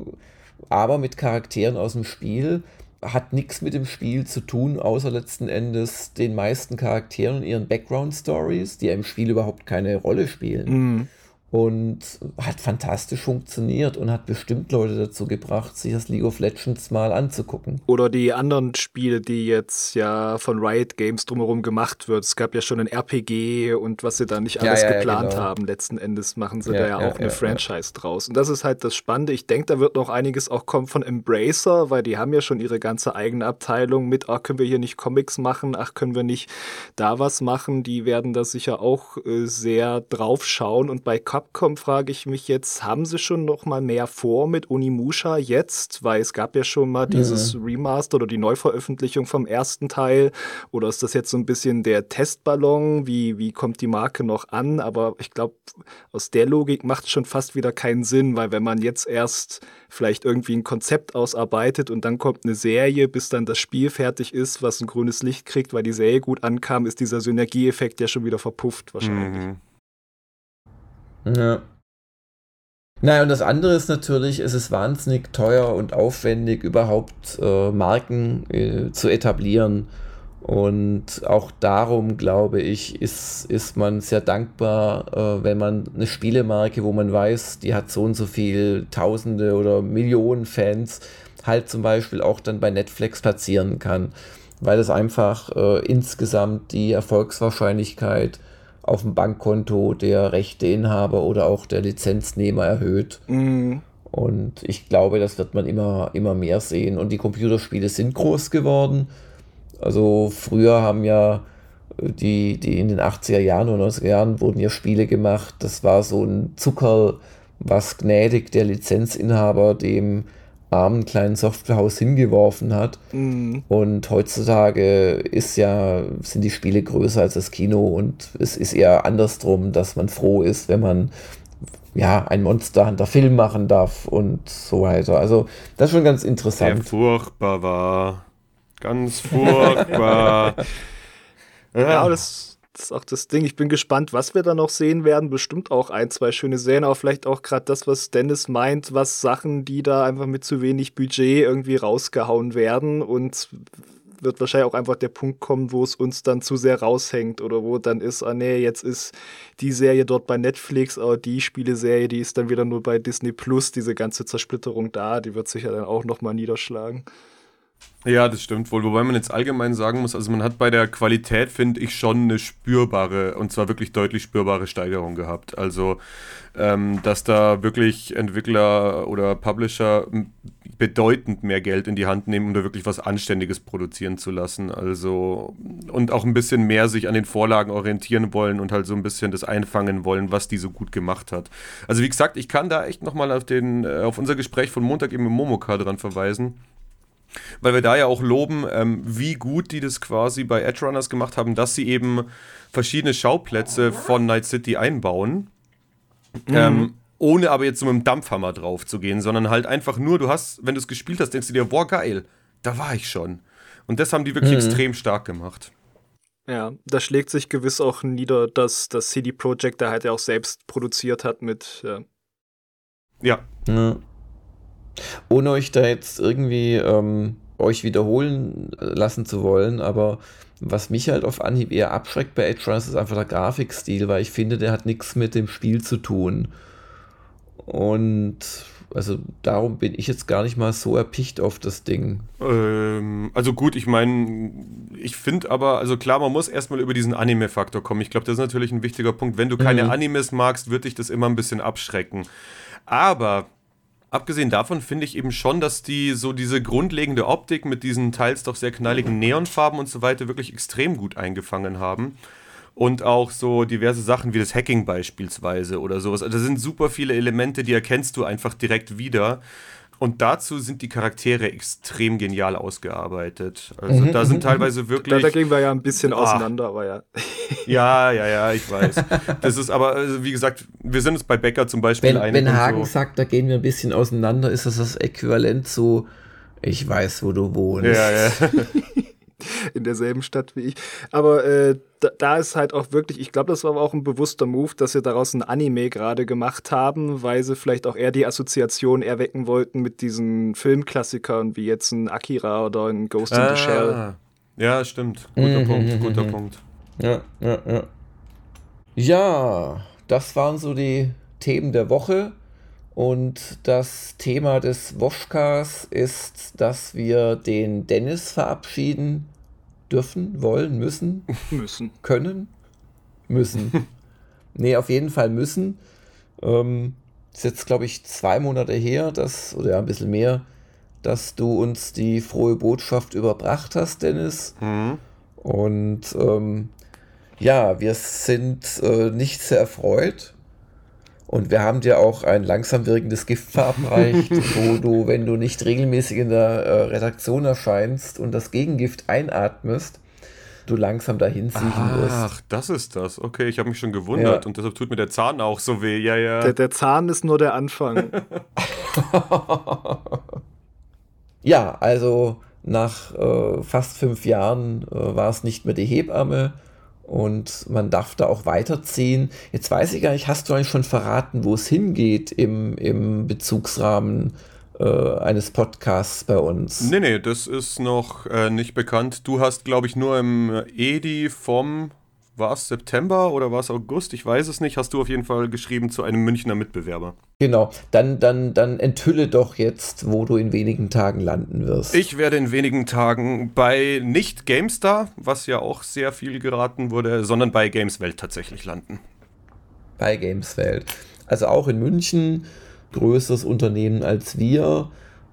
aber mit Charakteren aus dem Spiel. Hat nichts mit dem Spiel zu tun, außer letzten Endes den meisten Charakteren und ihren Background-Stories, die ja im Spiel überhaupt keine Rolle spielen. Mhm. Und hat fantastisch funktioniert und hat bestimmt Leute dazu gebracht, sich das League of Legends mal anzugucken. Oder die anderen Spiele, die jetzt ja von Riot Games drumherum gemacht wird. Es gab ja schon ein RPG und was sie da nicht alles ja, ja, geplant genau. haben. Letzten Endes machen sie ja, da ja, auch eine Franchise draus. Und das ist halt das Spannende. Ich denke, da wird noch einiges auch kommen von Embracer, weil die haben ja schon ihre ganze eigene Abteilung mit, ach, können wir hier nicht Comics machen, ach, können wir nicht da was machen. Die werden da sicher auch äh, sehr drauf schauen. Und bei Cup Capcom frage ich mich jetzt, haben sie schon noch mal mehr vor mit Unimusha jetzt? Weil es gab ja schon mal dieses mhm. Remaster oder die Neuveröffentlichung vom ersten Teil. Oder ist das jetzt so ein bisschen der Testballon? Wie, wie kommt die Marke noch an? Aber ich glaube, aus der Logik macht es schon fast wieder keinen Sinn, weil wenn man jetzt erst vielleicht irgendwie ein Konzept ausarbeitet und dann kommt eine Serie, bis dann das Spiel fertig ist, was ein grünes Licht kriegt, weil die Serie gut ankam, ist dieser Synergieeffekt ja schon wieder verpufft wahrscheinlich. Mhm. Ja. Naja, und das andere ist natürlich, es ist wahnsinnig teuer und aufwendig, überhaupt äh, Marken äh, zu etablieren. Und auch darum, glaube ich, ist, ist man sehr dankbar, äh, wenn man eine Spielemarke, wo man weiß, die hat so und so viel Tausende oder Millionen Fans, halt zum Beispiel auch dann bei Netflix platzieren kann. Weil es einfach äh, insgesamt die Erfolgswahrscheinlichkeit auf dem Bankkonto der Rechteinhaber oder auch der Lizenznehmer erhöht. Mhm. Und ich glaube, das wird man immer, immer mehr sehen. Und die Computerspiele sind groß geworden. Also früher haben ja die, die in den 80er Jahren oder 90er Jahren wurden ja Spiele gemacht. Das war so ein Zucker, was gnädig der Lizenzinhaber dem armen kleinen Softwarehaus hingeworfen hat. Mhm. Und heutzutage ist ja, sind die Spiele größer als das Kino und es ist eher andersrum, dass man froh ist, wenn man ja, ein Monster Hunter Film machen darf und so weiter. Also, das ist schon ganz interessant. Der furchtbar war. Ganz furchtbar. [LAUGHS] ja, ja, das das ist auch das Ding. Ich bin gespannt, was wir da noch sehen werden. Bestimmt auch ein, zwei schöne Serien, aber vielleicht auch gerade das, was Dennis meint, was Sachen, die da einfach mit zu wenig Budget irgendwie rausgehauen werden und wird wahrscheinlich auch einfach der Punkt kommen, wo es uns dann zu sehr raushängt oder wo dann ist, ah nee, jetzt ist die Serie dort bei Netflix, aber die Spieleserie, die ist dann wieder nur bei Disney Plus, diese ganze Zersplitterung da, die wird sich ja dann auch nochmal niederschlagen. Ja, das stimmt wohl. Wobei man jetzt allgemein sagen muss, also man hat bei der Qualität, finde ich, schon eine spürbare, und zwar wirklich deutlich spürbare Steigerung gehabt. Also, ähm, dass da wirklich Entwickler oder Publisher bedeutend mehr Geld in die Hand nehmen, um da wirklich was Anständiges produzieren zu lassen. Also, und auch ein bisschen mehr sich an den Vorlagen orientieren wollen und halt so ein bisschen das einfangen wollen, was die so gut gemacht hat. Also, wie gesagt, ich kann da echt nochmal auf, äh, auf unser Gespräch von Montag eben im Momoka dran verweisen weil wir da ja auch loben, ähm, wie gut die das quasi bei Edge Runners gemacht haben, dass sie eben verschiedene Schauplätze von Night City einbauen. Mhm. Ähm, ohne aber jetzt so mit dem Dampfhammer drauf zu gehen, sondern halt einfach nur, du hast, wenn du es gespielt hast, denkst du dir, boah, geil, da war ich schon. Und das haben die wirklich mhm. extrem stark gemacht. Ja, da schlägt sich gewiss auch nieder, dass das CD Projekt da halt ja auch selbst produziert hat mit. Ja. ja. ja. Ohne euch da jetzt irgendwie ähm, euch wiederholen lassen zu wollen, aber was mich halt auf Anhieb eher abschreckt bei Edge Runners ist einfach der Grafikstil, weil ich finde, der hat nichts mit dem Spiel zu tun. Und also darum bin ich jetzt gar nicht mal so erpicht auf das Ding. Ähm, also gut, ich meine, ich finde aber, also klar, man muss erstmal über diesen Anime-Faktor kommen. Ich glaube, das ist natürlich ein wichtiger Punkt. Wenn du keine mhm. Animes magst, wird dich das immer ein bisschen abschrecken. Aber abgesehen davon finde ich eben schon, dass die so diese grundlegende Optik mit diesen teils doch sehr knalligen Neonfarben und so weiter wirklich extrem gut eingefangen haben. Und auch so diverse Sachen wie das Hacking beispielsweise oder sowas. Also da sind super viele Elemente, die erkennst du einfach direkt wieder. Und dazu sind die Charaktere extrem genial ausgearbeitet. Also mhm, da sind mhm, teilweise mhm. wirklich. Da, da gehen wir ja ein bisschen oh. auseinander, aber ja. [LAUGHS] Ja, ja, ja, ich weiß. Das ist aber, also wie gesagt, wir sind uns bei Becker zum Beispiel wenn, einig. Wenn Hagen so. sagt, da gehen wir ein bisschen auseinander, ist das das Äquivalent zu, ich weiß, wo du wohnst. Ja, ja. [LAUGHS] in derselben Stadt wie ich. Aber äh, da, da, ist halt auch wirklich, ich glaube, das war aber auch ein bewusster Move, dass sie daraus ein Anime gerade gemacht haben, weil sie vielleicht auch eher die Assoziation erwecken wollten mit diesen Filmklassikern wie jetzt ein Akira oder ein Ghost ah, in the ah. Shell. Ja, stimmt. Guter mhm, Punkt, guter mhm. Punkt. Ja, ja, ja. Ja, das waren so die Themen der Woche. Und das Thema des Woschkas ist, dass wir den Dennis verabschieden dürfen, wollen, müssen. [LAUGHS] Müssen. Können. Müssen. [LAUGHS] nee, auf jeden Fall müssen. Ähm, ist jetzt, glaube ich, zwei Monate her, dass, oder ja, ein bisschen mehr, dass du uns die frohe Botschaft überbracht hast, Dennis. Mhm. Und ähm, ja, wir sind äh, nicht sehr erfreut. Und wir haben dir auch ein langsam wirkendes Gift verabreicht, [LAUGHS] wo du, wenn du nicht regelmäßig in der äh, Redaktion erscheinst und das Gegengift einatmest, du langsam dahin siechen wirst. Ach, das ist das. Okay, ich habe mich schon gewundert ja. und deshalb tut mir der Zahn auch so weh. Ja, ja. Der, der Zahn ist nur der Anfang. [LAUGHS] ja, also nach äh, fast fünf Jahren äh, war es nicht mehr die Hebamme und man darf da auch weiterziehen. Jetzt weiß ich gar nicht, hast du eigentlich schon verraten, wo es hingeht im, im Bezugsrahmen äh, eines Podcasts bei uns? Nee, nee, das ist noch äh, nicht bekannt. Du hast, glaube ich, nur im Edi vom war es September oder war es August? Ich weiß es nicht. Hast du auf jeden Fall geschrieben zu einem Münchner Mitbewerber. Genau. Dann, dann, dann enthülle doch jetzt, wo du in wenigen Tagen landen wirst. Ich werde in wenigen Tagen bei nicht GameStar, was ja auch sehr viel geraten wurde, sondern bei Gameswelt tatsächlich landen. Bei Gameswelt. Also auch in München, größeres Unternehmen als wir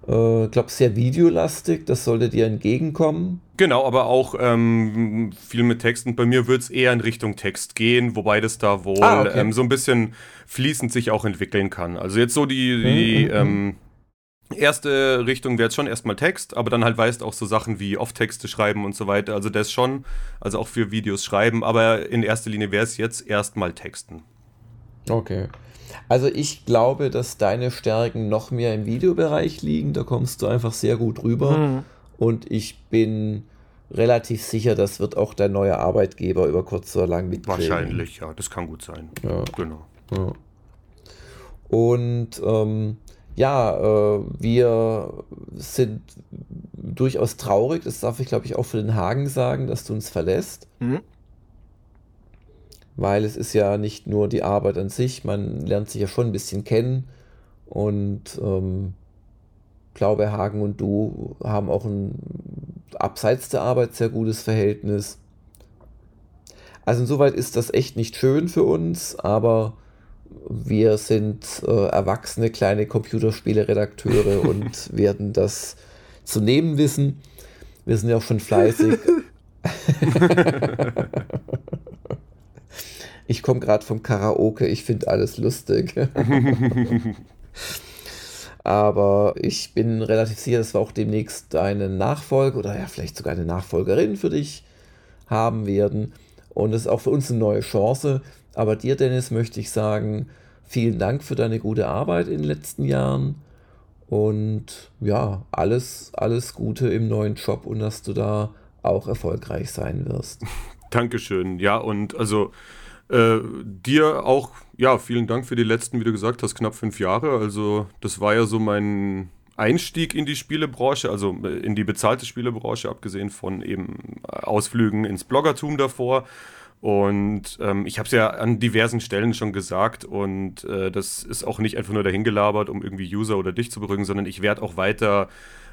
äh, glaube sehr videolastig, das sollte dir entgegenkommen. Genau, aber auch ähm, viel mit Texten. Bei mir wird es eher in Richtung Text gehen, wobei das da wohl ah, okay. ähm, so ein bisschen fließend sich auch entwickeln kann. Also jetzt so die, mhm, die mhm, ähm, erste Richtung wäre jetzt schon erstmal Text, aber dann halt weißt auch so Sachen wie Off-Texte schreiben und so weiter. Also das schon, also auch für Videos schreiben, aber in erster Linie wäre es jetzt erstmal Texten. Okay. Also ich glaube, dass deine Stärken noch mehr im Videobereich liegen. Da kommst du einfach sehr gut rüber. Mhm. Und ich bin relativ sicher, das wird auch dein neuer Arbeitgeber über kurz oder lang mitkriegen. Wahrscheinlich, ja. Das kann gut sein. Ja. Genau. Ja. Und ähm, ja, äh, wir sind durchaus traurig, das darf ich glaube ich auch für den Hagen sagen, dass du uns verlässt. Mhm weil es ist ja nicht nur die Arbeit an sich, man lernt sich ja schon ein bisschen kennen und ähm, glaube, Hagen und du haben auch ein abseits der Arbeit sehr gutes Verhältnis. Also insoweit ist das echt nicht schön für uns, aber wir sind äh, erwachsene kleine Computerspiele-Redakteure [LAUGHS] und werden das zu nehmen wissen. Wir sind ja auch schon fleißig. [LAUGHS] [LAUGHS] Ich komme gerade vom Karaoke, ich finde alles lustig. [LAUGHS] Aber ich bin relativ sicher, dass wir auch demnächst eine Nachfolge oder ja, vielleicht sogar eine Nachfolgerin für dich haben werden. Und es ist auch für uns eine neue Chance. Aber dir, Dennis, möchte ich sagen, vielen Dank für deine gute Arbeit in den letzten Jahren. Und ja, alles, alles Gute im neuen Job und dass du da auch erfolgreich sein wirst. [LAUGHS] Dankeschön. Ja, und also äh, dir auch, ja, vielen Dank für die letzten, wie du gesagt hast, knapp fünf Jahre. Also, das war ja so mein Einstieg in die Spielebranche, also äh, in die bezahlte Spielebranche, abgesehen von eben Ausflügen ins Bloggertum davor. Und ähm, ich habe es ja an diversen Stellen schon gesagt und äh, das ist auch nicht einfach nur dahingelabert, um irgendwie User oder dich zu beruhigen, sondern ich werde auch weiter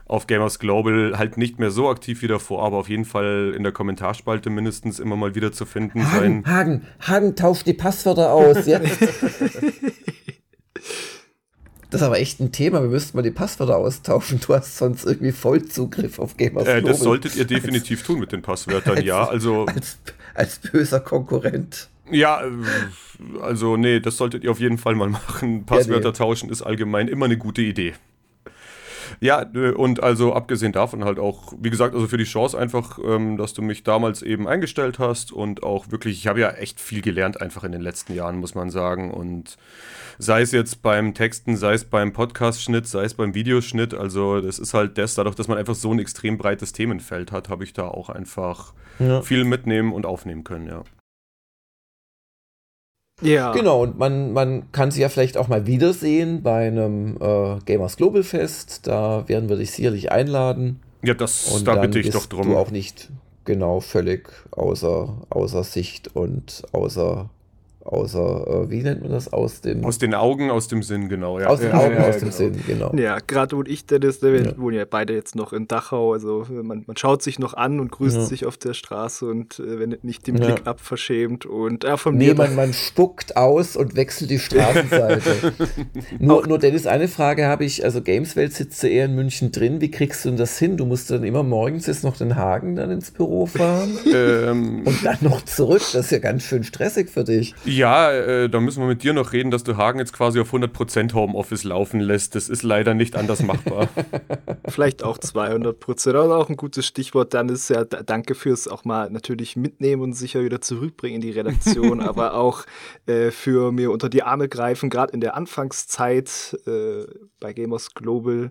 auf Gamers Global halt nicht mehr so aktiv wie davor, aber auf jeden Fall in der Kommentarspalte mindestens immer mal wieder zu finden Hagen, sein. Hagen, Hagen, tauscht die Passwörter aus. Ja? [LAUGHS] Das ist aber echt ein Thema. Wir müssten mal die Passwörter austauschen. Du hast sonst irgendwie Vollzugriff auf Gamers äh, Das solltet ihr definitiv als, tun mit den Passwörtern, als, ja. Also als, als böser Konkurrent. Ja, äh, also nee, das solltet ihr auf jeden Fall mal machen. Passwörter ja, nee. tauschen ist allgemein immer eine gute Idee. Ja, und also abgesehen davon halt auch, wie gesagt, also für die Chance einfach, ähm, dass du mich damals eben eingestellt hast und auch wirklich, ich habe ja echt viel gelernt einfach in den letzten Jahren, muss man sagen. Und sei es jetzt beim Texten, sei es beim Podcast-Schnitt, sei es beim Videoschnitt, also das ist halt das, dadurch, dass man einfach so ein extrem breites Themenfeld hat, habe ich da auch einfach ja. viel mitnehmen und aufnehmen können, ja. Ja. Genau, und man, man kann sie ja vielleicht auch mal wiedersehen bei einem äh, Gamers Global Fest. Da werden wir dich sicherlich einladen. Ja, das, und da bitte ich doch drum. Du auch nicht genau völlig außer, außer Sicht und außer außer, äh, wie nennt man das, aus dem... Aus den Augen, aus dem Sinn, genau. Ja. Aus den ja, Augen, ja, aus dem genau. Sinn, genau. Ja, gerade und ich, Dennis, wir ja. wohnen ja beide jetzt noch in Dachau, also man, man schaut sich noch an und grüßt sich auf der Straße und äh, wendet nicht den Blick ab, verschämt und äh, von nee, mir... man, man spuckt aus und wechselt die Straßenseite. [LAUGHS] nur, nur, Dennis, eine Frage habe ich, also Gameswelt sitzt eher in München drin, wie kriegst du denn das hin? Du musst dann immer morgens jetzt noch den Hagen dann ins Büro fahren [LAUGHS] ähm, und dann noch zurück, das ist ja ganz schön stressig für dich. Ja, äh, da müssen wir mit dir noch reden, dass du Hagen jetzt quasi auf 100% Homeoffice laufen lässt. Das ist leider nicht anders machbar. [LAUGHS] Vielleicht auch 200%, aber auch ein gutes Stichwort. Dann ist ja danke fürs auch mal natürlich mitnehmen und sicher wieder zurückbringen in die Redaktion, [LAUGHS] aber auch äh, für mir unter die Arme greifen, gerade in der Anfangszeit äh, bei Gamers Global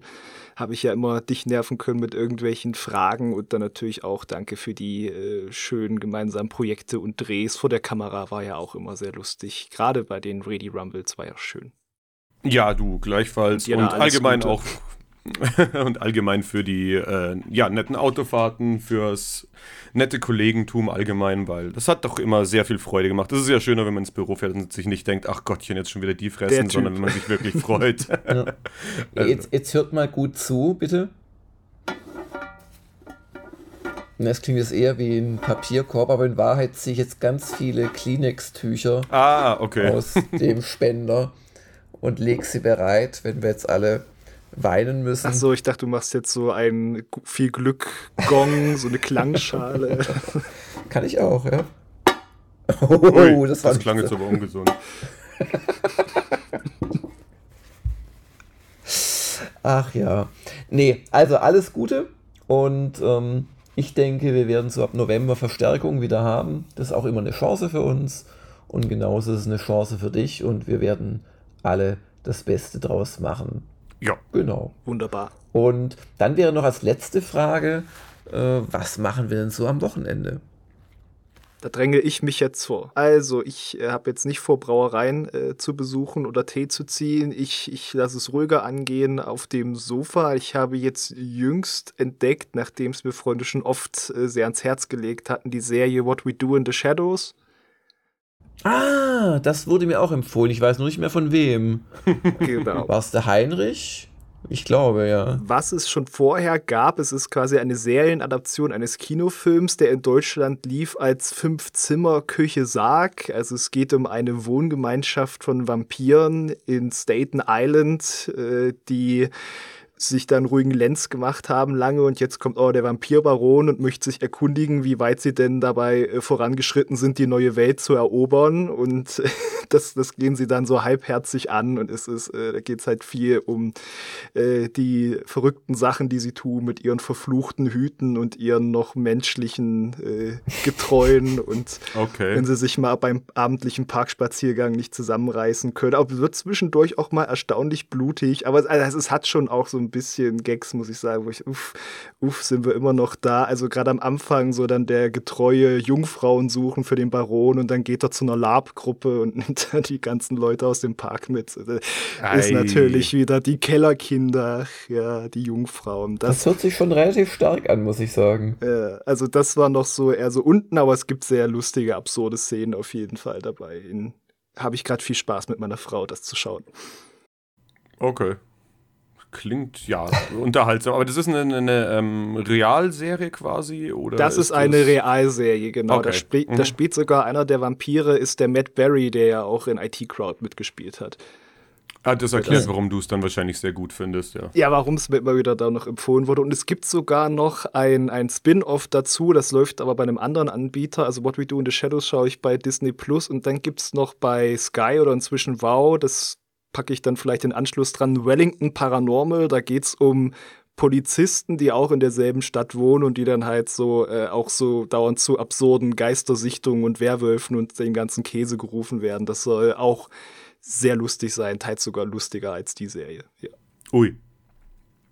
habe ich ja immer dich nerven können mit irgendwelchen Fragen und dann natürlich auch danke für die äh, schönen gemeinsamen Projekte und Drehs vor der Kamera war ja auch immer sehr lustig. Gerade bei den Ready Rumbles war ja schön. Ja, du gleichfalls und, und allgemein Gute. auch [LAUGHS] und allgemein für die äh, ja, netten Autofahrten, fürs nette Kollegentum allgemein, weil das hat doch immer sehr viel Freude gemacht. Das ist ja schöner, wenn man ins Büro fährt und sich nicht denkt, ach Gottchen, jetzt schon wieder die fressen, sondern wenn man sich wirklich [LAUGHS] freut. Ja. [LAUGHS] also. jetzt, jetzt hört mal gut zu, bitte. Es klingt jetzt eher wie ein Papierkorb, aber in Wahrheit ziehe ich jetzt ganz viele Kleenex-Tücher ah, okay. aus dem [LAUGHS] Spender und lege sie bereit, wenn wir jetzt alle weinen müssen. Ach so, ich dachte, du machst jetzt so ein viel Glück Gong, so eine Klangschale. [LAUGHS] Kann ich auch, ja. Oh, Ui, das, war das klang jetzt aber ungesund. [LAUGHS] Ach ja. Nee, also alles Gute und ähm, ich denke, wir werden so ab November Verstärkung wieder haben. Das ist auch immer eine Chance für uns und genauso ist es eine Chance für dich und wir werden alle das Beste draus machen. Ja. Genau. Wunderbar. Und dann wäre noch als letzte Frage, äh, was machen wir denn so am Wochenende? Da dränge ich mich jetzt vor. Also, ich äh, habe jetzt nicht vor, Brauereien äh, zu besuchen oder Tee zu ziehen. Ich, ich lasse es ruhiger angehen auf dem Sofa. Ich habe jetzt jüngst entdeckt, nachdem es mir Freunde schon oft äh, sehr ans Herz gelegt hatten, die Serie What We Do in the Shadows. Ah, das wurde mir auch empfohlen. Ich weiß nur nicht mehr von wem. [LAUGHS] Genau. War es der Heinrich? Ich glaube, ja. Was es schon vorher gab, es ist quasi eine Serienadaption eines Kinofilms, der in Deutschland lief als Fünf-Zimmer-Küche-Sarg. Also es geht um eine Wohngemeinschaft von Vampiren in Staten Island, äh, die sich dann ruhigen Lenz gemacht haben lange und jetzt kommt auch der Vampirbaron und möchte sich erkundigen, wie weit sie denn dabei äh, vorangeschritten sind, die neue Welt zu erobern und [LAUGHS] das, das gehen sie dann so halbherzig an und es ist, äh, da geht es halt viel um äh, die verrückten Sachen, die sie tun mit ihren verfluchten Hüten und ihren noch menschlichen äh, Getreuen [LAUGHS] und okay. wenn sie sich mal beim abendlichen Parkspaziergang nicht zusammenreißen können. Aber es wird zwischendurch auch mal erstaunlich blutig, aber also, es hat schon auch so ein ein bisschen Gags, muss ich sagen, wo ich, uff, uff, sind wir immer noch da. Also gerade am Anfang so dann der getreue Jungfrauen suchen für den Baron und dann geht er zu einer Lab-Gruppe und [LAUGHS] nimmt dann die ganzen Leute aus dem Park mit. Also, ist natürlich wieder die Kellerkinder, ja, die Jungfrauen. Das, das hört sich schon relativ stark an, muss ich sagen. Ja, also das war noch so eher so unten, aber es gibt sehr lustige, absurde Szenen auf jeden Fall dabei. Habe ich gerade viel Spaß mit meiner Frau, das zu schauen. Okay klingt ja unterhaltsam. Aber das ist eine, eine ähm, Realserie quasi? Oder das ist, ist eine das... Realserie, genau. Okay. Da, sp mhm. da, spielt sogar einer der Vampire, ist der Matt Berry, der ja auch in IT Crowd mitgespielt hat. Ah, das erklärt, das, warum du es dann wahrscheinlich sehr gut findest, ja. Ja, warum es mir immer wieder da noch empfohlen wurde. Und es gibt sogar noch ein, ein Spin-off dazu, das läuft aber bei einem anderen Anbieter. Also What We Do in the Shadows schaue ich bei Disney Plus und dann gibt es noch bei Sky oder inzwischen Wow, das packe ich dann vielleicht den Anschluss dran. Wellington Paranormal, da geht es um Polizisten, die auch in derselben Stadt wohnen und die dann halt so äh, auch so dauernd zu absurden Geistersichtungen und Werwölfen und dem ganzen Käse gerufen werden. Das soll auch sehr lustig sein, teils sogar lustiger als die Serie. Ja. Ui.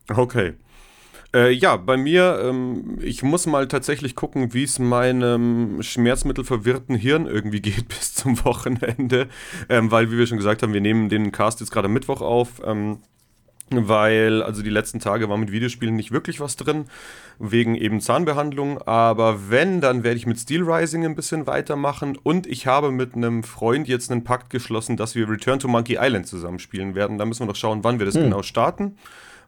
Okay. Äh, ja, bei mir, ähm, ich muss mal tatsächlich gucken, wie es meinem schmerzmittelverwirrten Hirn irgendwie [LAUGHS] geht bis zum Wochenende. Ähm, weil, wie wir schon gesagt haben, wir nehmen den Cast jetzt gerade am Mittwoch auf. Ähm, weil also die letzten Tage war mit Videospielen nicht wirklich was drin, wegen eben Zahnbehandlung. Aber wenn, dann werde ich mit Steel Rising ein bisschen weitermachen und ich habe mit einem Freund jetzt einen Pakt geschlossen, dass wir Return to Monkey Island zusammen spielen werden. Da müssen wir noch schauen, wann wir das hm. genau starten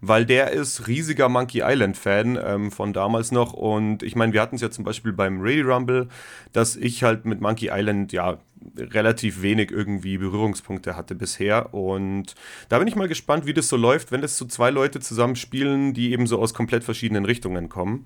weil der ist riesiger Monkey Island-Fan ähm, von damals noch. Und ich meine, wir hatten es ja zum Beispiel beim Ready Rumble, dass ich halt mit Monkey Island ja relativ wenig irgendwie Berührungspunkte hatte bisher. Und da bin ich mal gespannt, wie das so läuft, wenn das so zwei Leute zusammen spielen, die eben so aus komplett verschiedenen Richtungen kommen.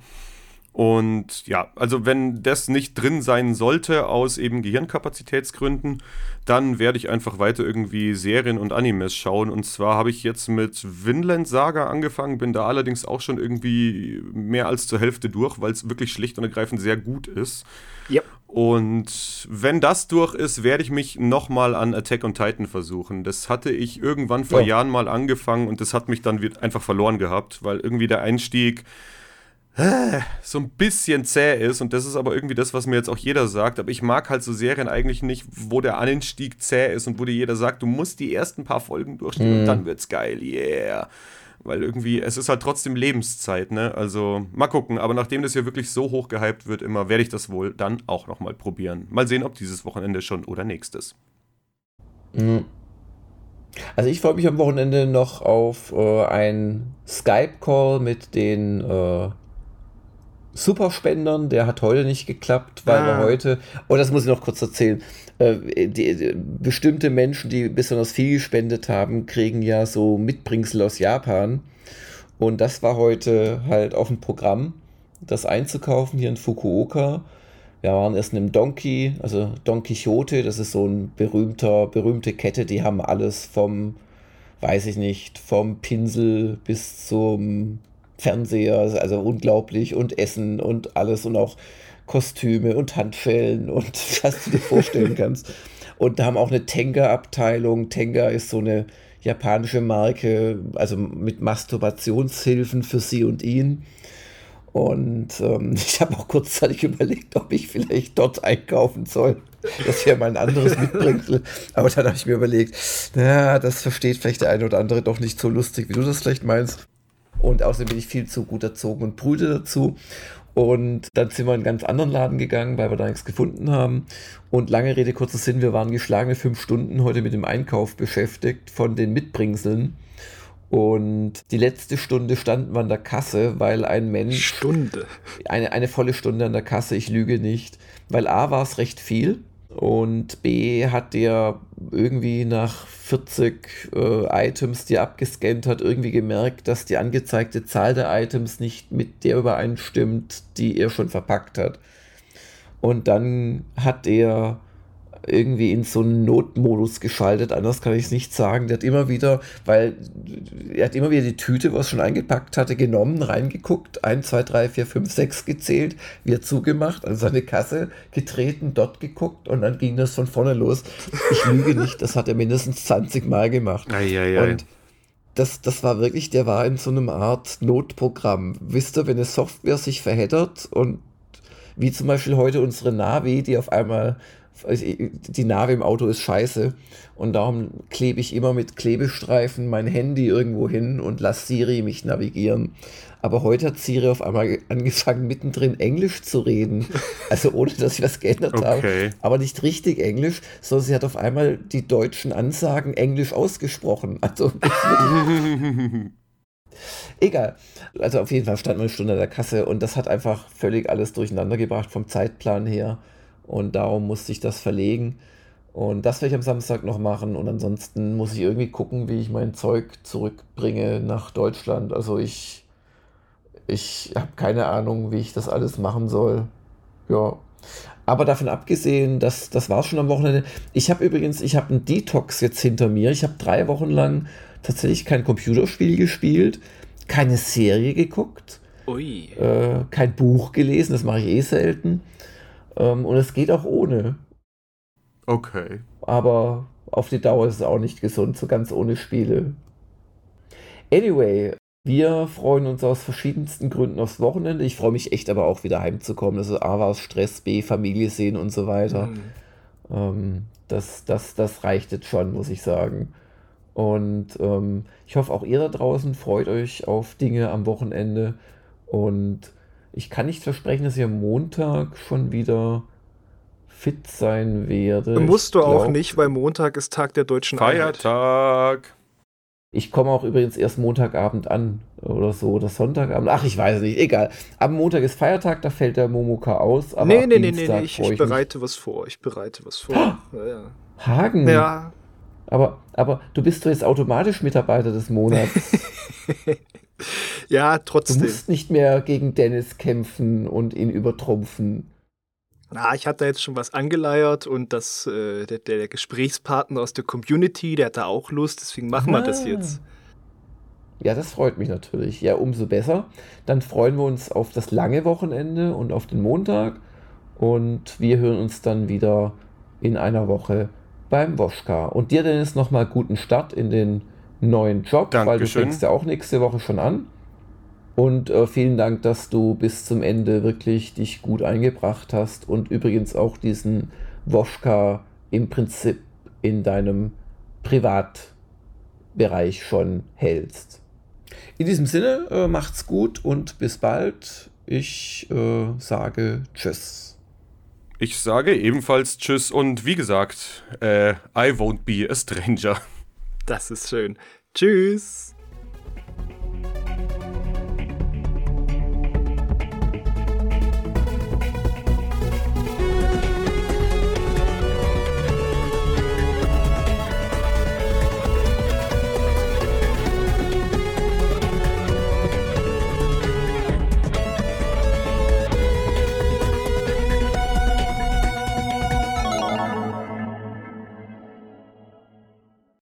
Und ja, also wenn das nicht drin sein sollte aus eben Gehirnkapazitätsgründen, dann werde ich einfach weiter irgendwie Serien und Animes schauen. Und zwar habe ich jetzt mit Vinland Saga angefangen, bin da allerdings auch schon irgendwie mehr als zur Hälfte durch, weil es wirklich schlicht und ergreifend sehr gut ist. Ja. Und wenn das durch ist, werde ich mich nochmal an Attack on Titan versuchen. Das hatte ich irgendwann vor ja. Jahren mal angefangen und das hat mich dann einfach verloren gehabt, weil irgendwie der Einstieg so ein bisschen zäh ist und das ist aber irgendwie das, was mir jetzt auch jeder sagt. Aber ich mag halt so Serien eigentlich nicht, wo der Anstieg zäh ist und wo dir jeder sagt, du musst die ersten paar Folgen durchstehen mhm. und dann wird's geil, yeah. Weil irgendwie, es ist halt trotzdem Lebenszeit, ne? Also mal gucken. Aber nachdem das hier wirklich so hoch gehypt wird, immer werde ich das wohl dann auch nochmal probieren. Mal sehen, ob dieses Wochenende schon oder nächstes. Mhm. Also ich freue mich am Wochenende noch auf äh, einen Skype-Call mit den äh, Superspendern, der hat heute nicht geklappt, weil ah. wir heute, oh, das muss ich noch kurz erzählen, äh, die, die, bestimmte Menschen, die besonders viel gespendet haben, kriegen ja so Mitbringsel aus Japan. Und das war heute halt auf dem Programm, das einzukaufen hier in Fukuoka. Wir waren erst in einem Donkey, also Don Quixote, das ist so ein berühmter, berühmte Kette, die haben alles vom, weiß ich nicht, vom Pinsel bis zum Fernseher, also unglaublich und Essen und alles und auch Kostüme und Handfällen und [LAUGHS] was du dir vorstellen kannst. Und da haben auch eine Tenga-Abteilung. Tenga ist so eine japanische Marke, also mit Masturbationshilfen für sie und ihn. Und ähm, [LAUGHS] ich habe auch kurzzeitig überlegt, ob ich vielleicht dort einkaufen soll. Das wäre mal ein anderes Mitbringsel. [LAUGHS] Aber dann habe ich mir überlegt, na, das versteht vielleicht der eine oder andere doch nicht so lustig, wie du das vielleicht meinst. Und außerdem bin ich viel zu gut erzogen und brüte dazu. Und dann sind wir in einen ganz anderen Laden gegangen, weil wir da nichts gefunden haben. Und lange Rede, kurzer Sinn, wir waren geschlagene fünf Stunden heute mit dem Einkauf beschäftigt von den Mitbringseln. Und die letzte Stunde standen wir an der Kasse, weil ein Mensch. Stunde. Eine, eine volle Stunde an der Kasse, ich lüge nicht. Weil A war es recht viel. Und B hat der irgendwie nach 40 äh, Items, die er abgescannt hat, irgendwie gemerkt, dass die angezeigte Zahl der Items nicht mit der übereinstimmt, die er schon verpackt hat. Und dann hat er irgendwie in so einen Notmodus geschaltet, anders kann ich es nicht sagen. Der hat immer wieder, weil er hat immer wieder die Tüte, was schon eingepackt hatte, genommen, reingeguckt, 1, 2, 3, 4, 5, 6 gezählt, wieder zugemacht, an seine Kasse getreten, dort geguckt und dann ging das von vorne los. Ich lüge nicht, das hat er mindestens 20 Mal gemacht. Ei, ei, ei. Und das, das war wirklich, der war in so einem Art Notprogramm. Wisst ihr, wenn eine Software sich verheddert und wie zum Beispiel heute unsere Navi, die auf einmal die Navi im Auto ist scheiße und darum klebe ich immer mit Klebestreifen mein Handy irgendwo hin und lasse Siri mich navigieren. Aber heute hat Siri auf einmal angefangen, mittendrin Englisch zu reden. [LAUGHS] Also ohne, dass ich was geändert okay. habe. Aber nicht richtig Englisch, sondern sie hat auf einmal die deutschen Ansagen Englisch ausgesprochen. Also [LAUGHS] Egal. Also auf jeden Fall stand man eine Stunde an der Kasse und das hat einfach völlig alles durcheinander gebracht vom Zeitplan her. Und darum musste ich das verlegen. Und das werde ich am Samstag noch machen. Und ansonsten muss ich irgendwie gucken, wie ich mein Zeug zurückbringe nach Deutschland. Also ich, ich habe keine Ahnung, wie ich das alles machen soll. Ja. Aber davon abgesehen, das, das war schon am Wochenende. Ich habe übrigens, ich habe einen Detox jetzt hinter mir. Ich habe drei Wochen lang tatsächlich kein Computerspiel gespielt, keine Serie geguckt, äh, kein Buch gelesen, das mache ich eh selten. Ähm, und es geht auch ohne. Okay. Aber auf die Dauer ist es auch nicht gesund, so ganz ohne Spiele. Anyway, wir freuen uns aus verschiedensten Gründen aufs Wochenende. Ich freue mich echt aber auch wieder heimzukommen. Also A war es Stress, B Familie sehen und so weiter. Mhm. Ähm, das, das, das reicht jetzt schon, muss ich sagen. Und ähm, ich hoffe, auch ihr da draußen freut euch auf Dinge am Wochenende. Und ich kann nicht versprechen, dass ich am Montag schon wieder fit sein werde. Musst du auch nicht, weil Montag ist Tag der deutschen Feiertag. Einheit. Ich komme auch übrigens erst Montagabend an oder so oder Sonntagabend. Ach, ich weiß nicht, egal. Am Montag ist Feiertag, da fällt der Momoka aus. Aber nee, nee, nee, nee, nee, ich, ich bereite mich. was vor. Ich bereite was vor. Ja, ja. Hagen? Ja. Aber, aber du bist doch jetzt automatisch Mitarbeiter des Monats. [LAUGHS] [LAUGHS] ja, trotzdem. Du musst nicht mehr gegen Dennis kämpfen und ihn übertrumpfen. Na, ich hatte jetzt schon was angeleiert und das, äh, der, der, Gesprächspartner aus der Community, der hat da auch Lust, deswegen machen ah. wir das ah. jetzt. Ja, das freut mich natürlich. Ja, umso besser. Dann freuen wir uns auf das lange Wochenende und auf den Montag. Und wir hören uns dann wieder in einer Woche beim Woschka. Und dir, Dennis, nochmal guten Start in den neuen Job, Dankeschön. weil du fängst ja auch nächste Woche schon an. Und äh, vielen Dank, dass du bis zum Ende wirklich dich gut eingebracht hast und übrigens auch diesen Woschka im Prinzip in deinem Privatbereich schon hältst. In diesem Sinne, äh, macht's gut und bis bald. Ich äh, sage Tschüss. Ich sage ebenfalls Tschüss und wie gesagt, äh, I won't be a stranger. [LAUGHS] Das ist schön. Tschüss.